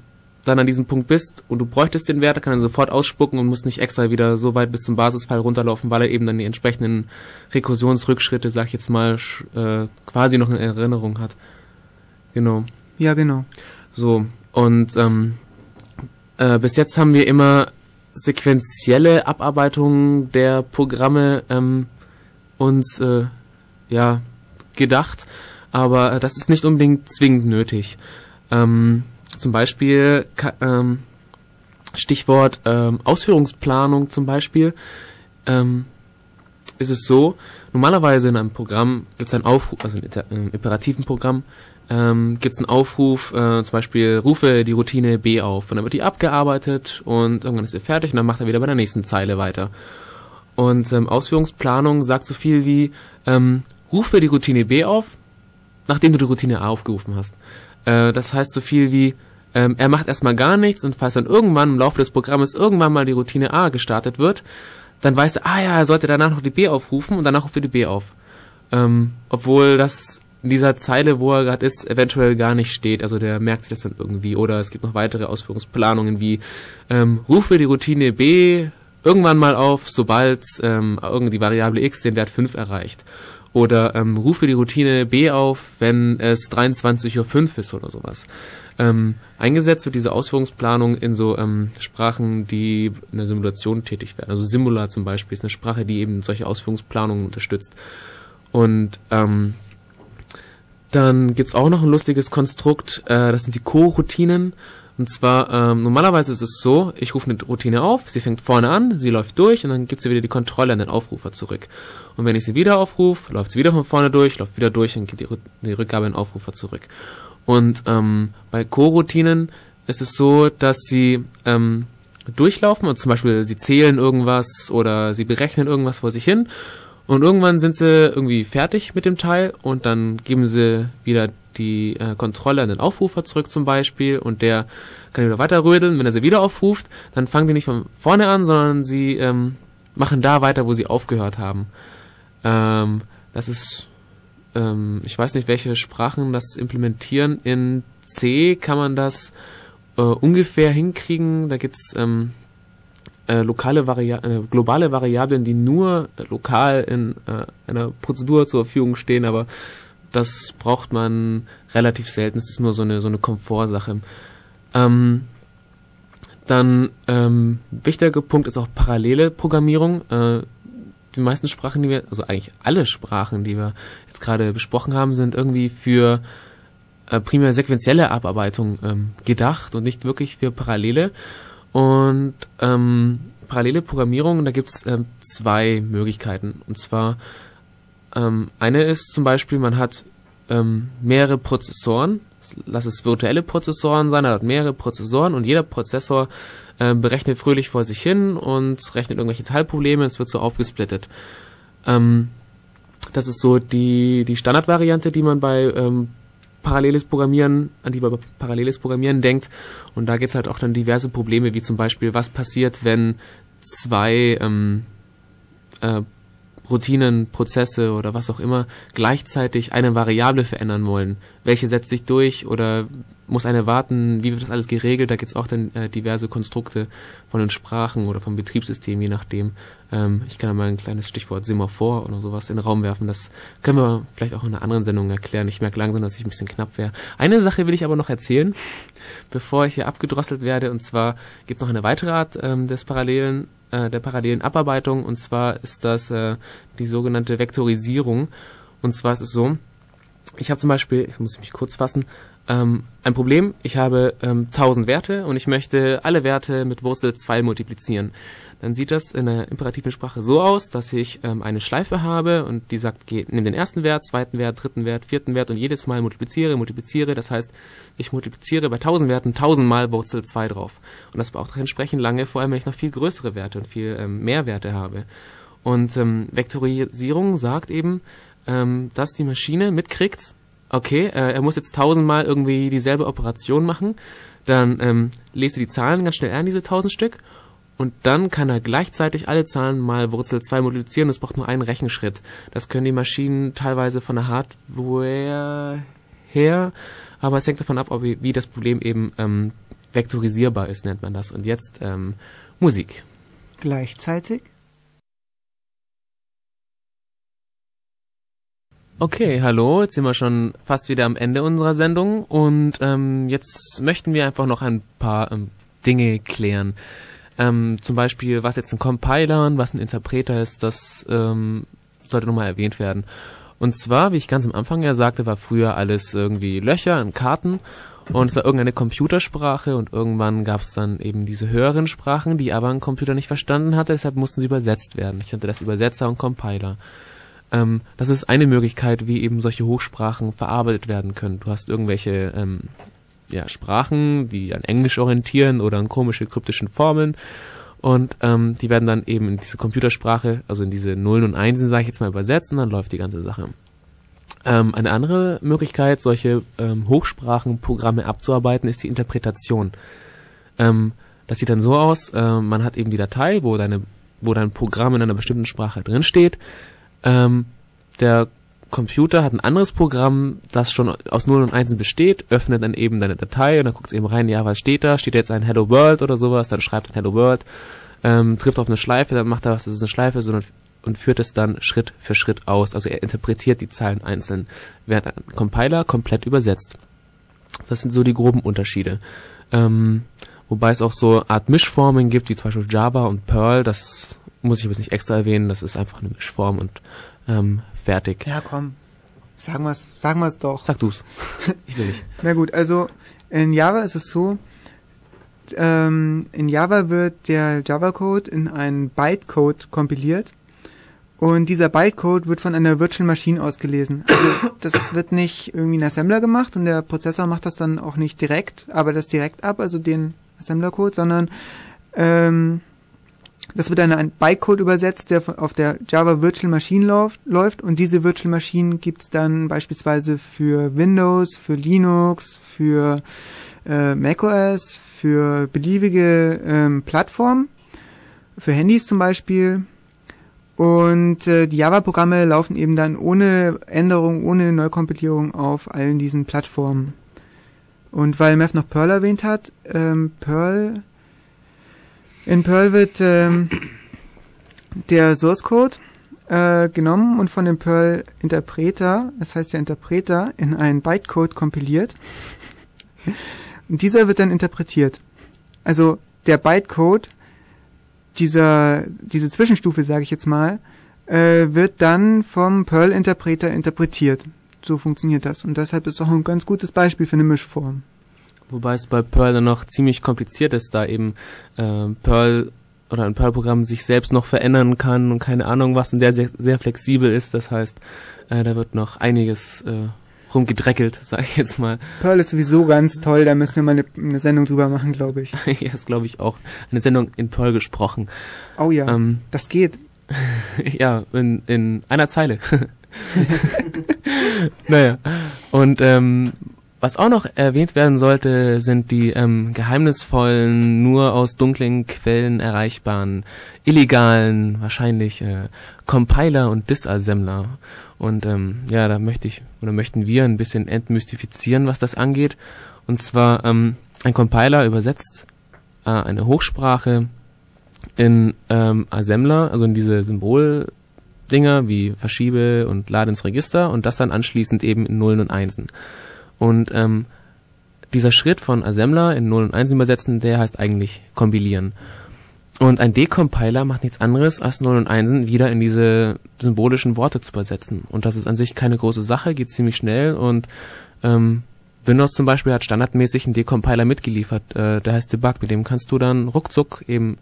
dann an diesem Punkt bist und du bräuchtest den Wert, dann kann er sofort ausspucken und muss nicht extra wieder so weit bis zum Basisfall runterlaufen, weil er eben dann die entsprechenden Rekursionsrückschritte, sag ich jetzt mal, äh, quasi noch in Erinnerung hat. Genau. Ja, genau. So, und ähm, äh, bis jetzt haben wir immer sequentielle Abarbeitungen der Programme ähm, uns äh, ja gedacht, aber das ist nicht unbedingt zwingend nötig. Ähm, zum Beispiel ähm, Stichwort ähm, Ausführungsplanung zum Beispiel ähm, ist es so, normalerweise in einem Programm gibt es einen Aufruf, also im imperativen Programm ähm, gibt es einen Aufruf, äh, zum Beispiel rufe die Routine B auf und dann wird die abgearbeitet und irgendwann ist er fertig und dann macht er wieder bei der nächsten Zeile weiter. Und ähm, Ausführungsplanung sagt so viel wie ähm, rufe die Routine B auf, nachdem du die Routine A aufgerufen hast. Äh, das heißt so viel wie ähm, er macht erstmal gar nichts und falls dann irgendwann im Laufe des Programmes irgendwann mal die Routine A gestartet wird, dann weiß er, ah ja, er sollte danach noch die B aufrufen und danach ruft er die B auf. Ähm, obwohl das in dieser Zeile, wo er gerade ist, eventuell gar nicht steht. Also der merkt sich das dann irgendwie. Oder es gibt noch weitere Ausführungsplanungen wie ähm, rufe die Routine B irgendwann mal auf, sobald ähm, irgendwie Variable x den Wert 5 erreicht. Oder ähm, rufe die Routine B auf, wenn es 23.05 Uhr ist oder sowas. Ähm, eingesetzt wird diese Ausführungsplanung in so ähm, Sprachen, die in der Simulation tätig werden. Also Simula zum Beispiel ist eine Sprache, die eben solche Ausführungsplanungen unterstützt. Und ähm, dann gibt's auch noch ein lustiges Konstrukt, äh, das sind die Co-Routinen. Und zwar, ähm, normalerweise ist es so, ich rufe eine Routine auf, sie fängt vorne an, sie läuft durch und dann gibt sie wieder die Kontrolle an den Aufrufer zurück. Und wenn ich sie wieder aufrufe, läuft sie wieder von vorne durch, läuft wieder durch und gibt die, die Rückgabe an den Aufrufer zurück. Und ähm, bei Co-Routinen ist es so, dass sie ähm, durchlaufen und zum Beispiel sie zählen irgendwas oder sie berechnen irgendwas vor sich hin und irgendwann sind sie irgendwie fertig mit dem Teil und dann geben sie wieder die äh, Kontrolle an den Aufrufer zurück zum Beispiel und der kann wieder weiter rödeln. Wenn er sie wieder aufruft, dann fangen die nicht von vorne an, sondern sie ähm, machen da weiter, wo sie aufgehört haben. Ähm, das ist, ähm, ich weiß nicht, welche Sprachen das implementieren. In C kann man das äh, ungefähr hinkriegen. Da gibt's ähm, äh, lokale Varia äh, globale Variablen, die nur äh, lokal in äh, einer Prozedur zur Verfügung stehen, aber das braucht man relativ selten. Es ist nur so eine so eine Komfortsache. Ähm, dann ähm, wichtiger Punkt ist auch parallele Programmierung. Äh, die meisten Sprachen, die wir, also eigentlich alle Sprachen, die wir jetzt gerade besprochen haben, sind irgendwie für äh, primär sequenzielle Abarbeitung ähm, gedacht und nicht wirklich für parallele. Und ähm, parallele Programmierung, da gibt's ähm, zwei Möglichkeiten. Und zwar ähm, eine ist zum Beispiel, man hat ähm, mehrere Prozessoren, lass es virtuelle Prozessoren sein, er hat mehrere Prozessoren und jeder Prozessor äh, berechnet fröhlich vor sich hin und rechnet irgendwelche Teilprobleme, es wird so aufgesplittet. Ähm, das ist so die, die Standardvariante, die man bei ähm, paralleles Programmieren, an die man bei paralleles Programmieren denkt. Und da geht's halt auch dann diverse Probleme, wie zum Beispiel, was passiert, wenn zwei ähm, äh, Routinen, Prozesse oder was auch immer gleichzeitig eine Variable verändern wollen. Welche setzt sich durch oder muss eine warten? Wie wird das alles geregelt? Da gibt's auch dann äh, diverse Konstrukte von den Sprachen oder vom Betriebssystem, je nachdem. Ähm, ich kann da mal ein kleines Stichwort Semaphor oder sowas in den Raum werfen. Das können wir vielleicht auch in einer anderen Sendung erklären. Ich merke langsam, dass ich ein bisschen knapp wäre. Eine Sache will ich aber noch erzählen, bevor ich hier abgedrosselt werde. Und zwar gibt's noch eine weitere Art ähm, des parallelen äh, der parallelen Abarbeitung und zwar ist das äh, die sogenannte Vektorisierung und zwar ist es so, ich habe zum Beispiel, ich muss mich kurz fassen, ähm, ein Problem, ich habe ähm, 1000 Werte und ich möchte alle Werte mit Wurzel 2 multiplizieren. Dann sieht das in der imperativen Sprache so aus, dass ich ähm, eine Schleife habe und die sagt, geh, nimm den ersten Wert, zweiten Wert, dritten Wert, vierten Wert und jedes Mal multipliziere, multipliziere. Das heißt, ich multipliziere bei 1000 Werten 1000 Mal Wurzel 2 drauf. Und das braucht entsprechend lange, vor allem wenn ich noch viel größere Werte und viel ähm, mehr Werte habe. Und ähm, Vektorisierung sagt eben, ähm, dass die Maschine mitkriegt, okay, äh, er muss jetzt tausendmal irgendwie dieselbe Operation machen, dann ähm, lese die Zahlen ganz schnell ein, diese tausend Stück, und dann kann er gleichzeitig alle Zahlen mal Wurzel 2 multiplizieren. Das braucht nur einen Rechenschritt. Das können die Maschinen teilweise von der Hardware her, aber es hängt davon ab, ob, wie das Problem eben ähm, vektorisierbar ist, nennt man das. Und jetzt ähm, Musik. Gleichzeitig? Okay, hallo, jetzt sind wir schon fast wieder am Ende unserer Sendung und ähm, jetzt möchten wir einfach noch ein paar ähm, Dinge klären. Ähm, zum Beispiel, was jetzt ein Compiler und was ein Interpreter ist, das ähm, sollte nochmal erwähnt werden. Und zwar, wie ich ganz am Anfang ja sagte, war früher alles irgendwie Löcher in Karten und es war irgendeine Computersprache und irgendwann gab es dann eben diese höheren Sprachen, die aber ein Computer nicht verstanden hatte, deshalb mussten sie übersetzt werden. Ich nannte das Übersetzer und Compiler. Ähm, das ist eine Möglichkeit, wie eben solche Hochsprachen verarbeitet werden können. Du hast irgendwelche ähm, ja, Sprachen, die an Englisch orientieren oder an komische kryptischen Formeln und ähm, die werden dann eben in diese Computersprache, also in diese Nullen und Einsen, sage ich jetzt mal, übersetzt und dann läuft die ganze Sache. Ähm, eine andere Möglichkeit, solche ähm, Hochsprachenprogramme abzuarbeiten, ist die Interpretation. Ähm, das sieht dann so aus, äh, man hat eben die Datei, wo deine, wo dein Programm in einer bestimmten Sprache drin steht. Ähm, der Computer hat ein anderes Programm, das schon aus Nullen und Einsen besteht, öffnet dann eben deine Datei und dann guckt es eben rein, ja, was steht da? Steht da jetzt ein Hello World oder sowas? Dann schreibt ein Hello World, ähm, trifft auf eine Schleife, dann macht er was, das ist eine Schleife, sondern und führt es dann Schritt für Schritt aus. Also er interpretiert die Zahlen einzeln, während ein Compiler komplett übersetzt. Das sind so die groben Unterschiede. Ähm, wobei es auch so Art Mischformen gibt, wie zum Beispiel Java und Perl, das muss ich jetzt nicht extra erwähnen, das ist einfach eine Mischform und ähm, fertig. Ja, komm. Sagen wir's, sagen wir's doch. Sag du's. ich will nicht. Na gut, also in Java ist es so, ähm, in Java wird der Java-Code in einen Bytecode kompiliert und dieser Bytecode wird von einer Virtual Machine ausgelesen. Also das wird nicht irgendwie ein Assembler gemacht und der Prozessor macht das dann auch nicht direkt, aber das direkt ab, also den Assembler-Code, sondern ähm, Das wird dann ein Bytecode übersetzt, der auf der Java Virtual Machine läuft, und diese Virtual Machine gibt's dann beispielsweise für Windows, für Linux, für äh, macOS, für beliebige ähm, Plattformen, für Handys zum Beispiel. Und äh, die Java-Programme laufen eben dann ohne Änderung, ohne Neukompilierung auf allen diesen Plattformen. Und weil Mev noch Perl erwähnt hat, ähm, Perl in Perl wird ähm, der Source Code äh, genommen und von dem Perl Interpreter, das heißt der Interpreter, in einen Bytecode kompiliert. Und dieser wird dann interpretiert. Also der Bytecode, dieser, diese Zwischenstufe, sage ich jetzt mal, äh, wird dann vom Perl-Interpreter interpretiert. So funktioniert das. Und deshalb ist auch ein ganz gutes Beispiel für eine Mischform. Wobei es bei Perl dann noch ziemlich kompliziert ist, da eben äh, Perl oder ein Perl-Programm sich selbst noch verändern kann und keine Ahnung was und der sehr, sehr flexibel ist. Das heißt, äh, da wird noch einiges äh, rumgedreckelt, sage ich jetzt mal. Perl ist sowieso ganz toll, da müssen wir mal eine, eine Sendung drüber machen, glaube ich. ja, ist glaube ich auch eine Sendung in Perl gesprochen. Oh ja, Ähm, das geht. ja, in, in einer Zeile. naja. Und ähm, was auch noch erwähnt werden sollte, sind die ähm, geheimnisvollen, nur aus dunklen Quellen erreichbaren, illegalen, wahrscheinlich äh, Compiler und Disassembler. Und ähm, ja, da möchte ich oder möchten wir ein bisschen entmystifizieren, was das angeht. Und zwar ähm, ein Compiler übersetzt äh, eine Hochsprache in ähm, Assembler, also in diese Symboldinger wie verschiebe und lade ins Register und das dann anschließend eben in Nullen und Einsen. Und ähm, dieser Schritt von Assembler in Nullen und Einsen übersetzen, der heißt eigentlich kompilieren. Und ein Decompiler macht nichts anderes, als Nullen und Einsen wieder in diese symbolischen Worte zu übersetzen. Und das ist an sich keine große Sache, geht ziemlich schnell und ähm, Windows zum Beispiel hat standardmäßig einen Decompiler mitgeliefert, äh, der heißt Debug, mit dem kannst du dann ruckzuck eben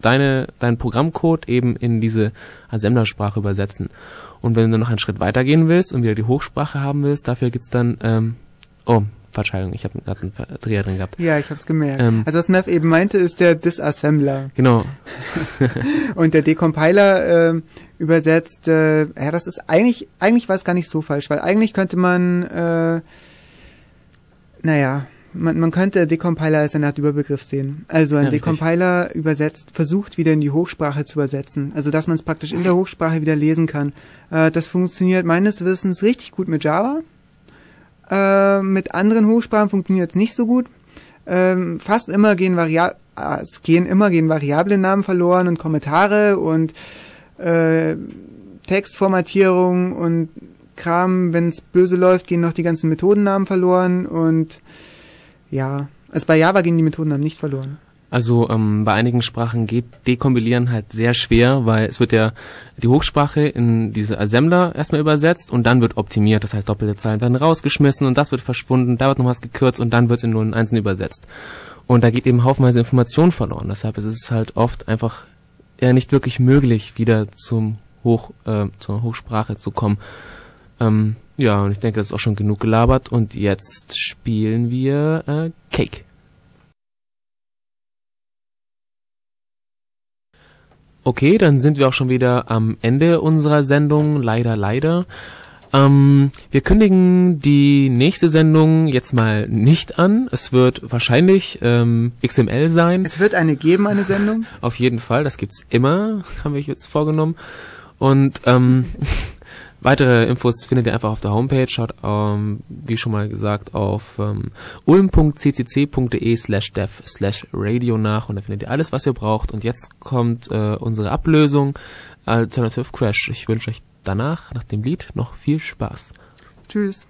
deine, deinen Programmcode eben in diese Assemblersprache übersetzen. Und wenn du noch einen Schritt weitergehen willst und wieder die Hochsprache haben willst, dafür gibt's dann, ähm, oh, Verzeihung, ich habe gerade einen Verdreher drin gehabt. Ja, ich hab's gemerkt. Ähm. also was Mev eben meinte, ist der Disassembler. Genau, Und der Decompiler äh, übersetzt, äh, ja, das ist eigentlich, eigentlich war es gar nicht so falsch, weil eigentlich könnte man, äh, naja, man, man könnte Decompiler als eine Art Überbegriff sehen. Also ein Ja, richtig. Decompiler übersetzt, versucht wieder in die Hochsprache zu übersetzen. Also dass man es praktisch in der Hochsprache wieder lesen kann. Äh, das funktioniert meines Wissens richtig gut mit Java. Äh, mit anderen Hochsprachen funktioniert es nicht so gut. Ähm, fast immer gehen Varia äh, es gehen immer gehen Variablennamen verloren und Kommentare und äh, Textformatierung und Kram, wenn es böse läuft, gehen noch die ganzen Methodennamen verloren und ja, also bei Java gehen die Methodennamen nicht verloren. Also ähm, bei einigen Sprachen geht Dekompilieren halt sehr schwer, weil es wird ja die Hochsprache in diese Assembler erstmal übersetzt und dann wird optimiert. Das heißt, doppelte Zeilen werden rausgeschmissen und das wird verschwunden, da wird noch was gekürzt und dann wird es in und Einsen übersetzt. Und da geht eben haufenweise Information verloren. Deshalb ist es halt oft einfach eher nicht wirklich möglich, wieder zum Hoch, äh, zur Hochsprache zu kommen. Ähm, ja, und ich denke, das ist auch schon genug gelabert und jetzt spielen wir äh, Cake. Okay, dann sind wir auch schon wieder am Ende unserer Sendung. Leider, leider. Ähm, wir kündigen die nächste Sendung jetzt mal nicht an. Es wird wahrscheinlich ähm, XML sein. Es wird eine geben, eine Sendung. Auf jeden Fall, das gibt's immer, haben wir jetzt vorgenommen. Und ähm, weitere Infos findet ihr einfach auf der Homepage. Schaut, ähm, wie schon mal gesagt, auf ähm, ulm.ccc.de slash dev slash radio nach und da findet ihr alles, was ihr braucht. Und jetzt kommt äh, unsere Ablösung Alternative Crash. Ich wünsche euch danach, nach dem Lied, noch viel Spaß. Tschüss.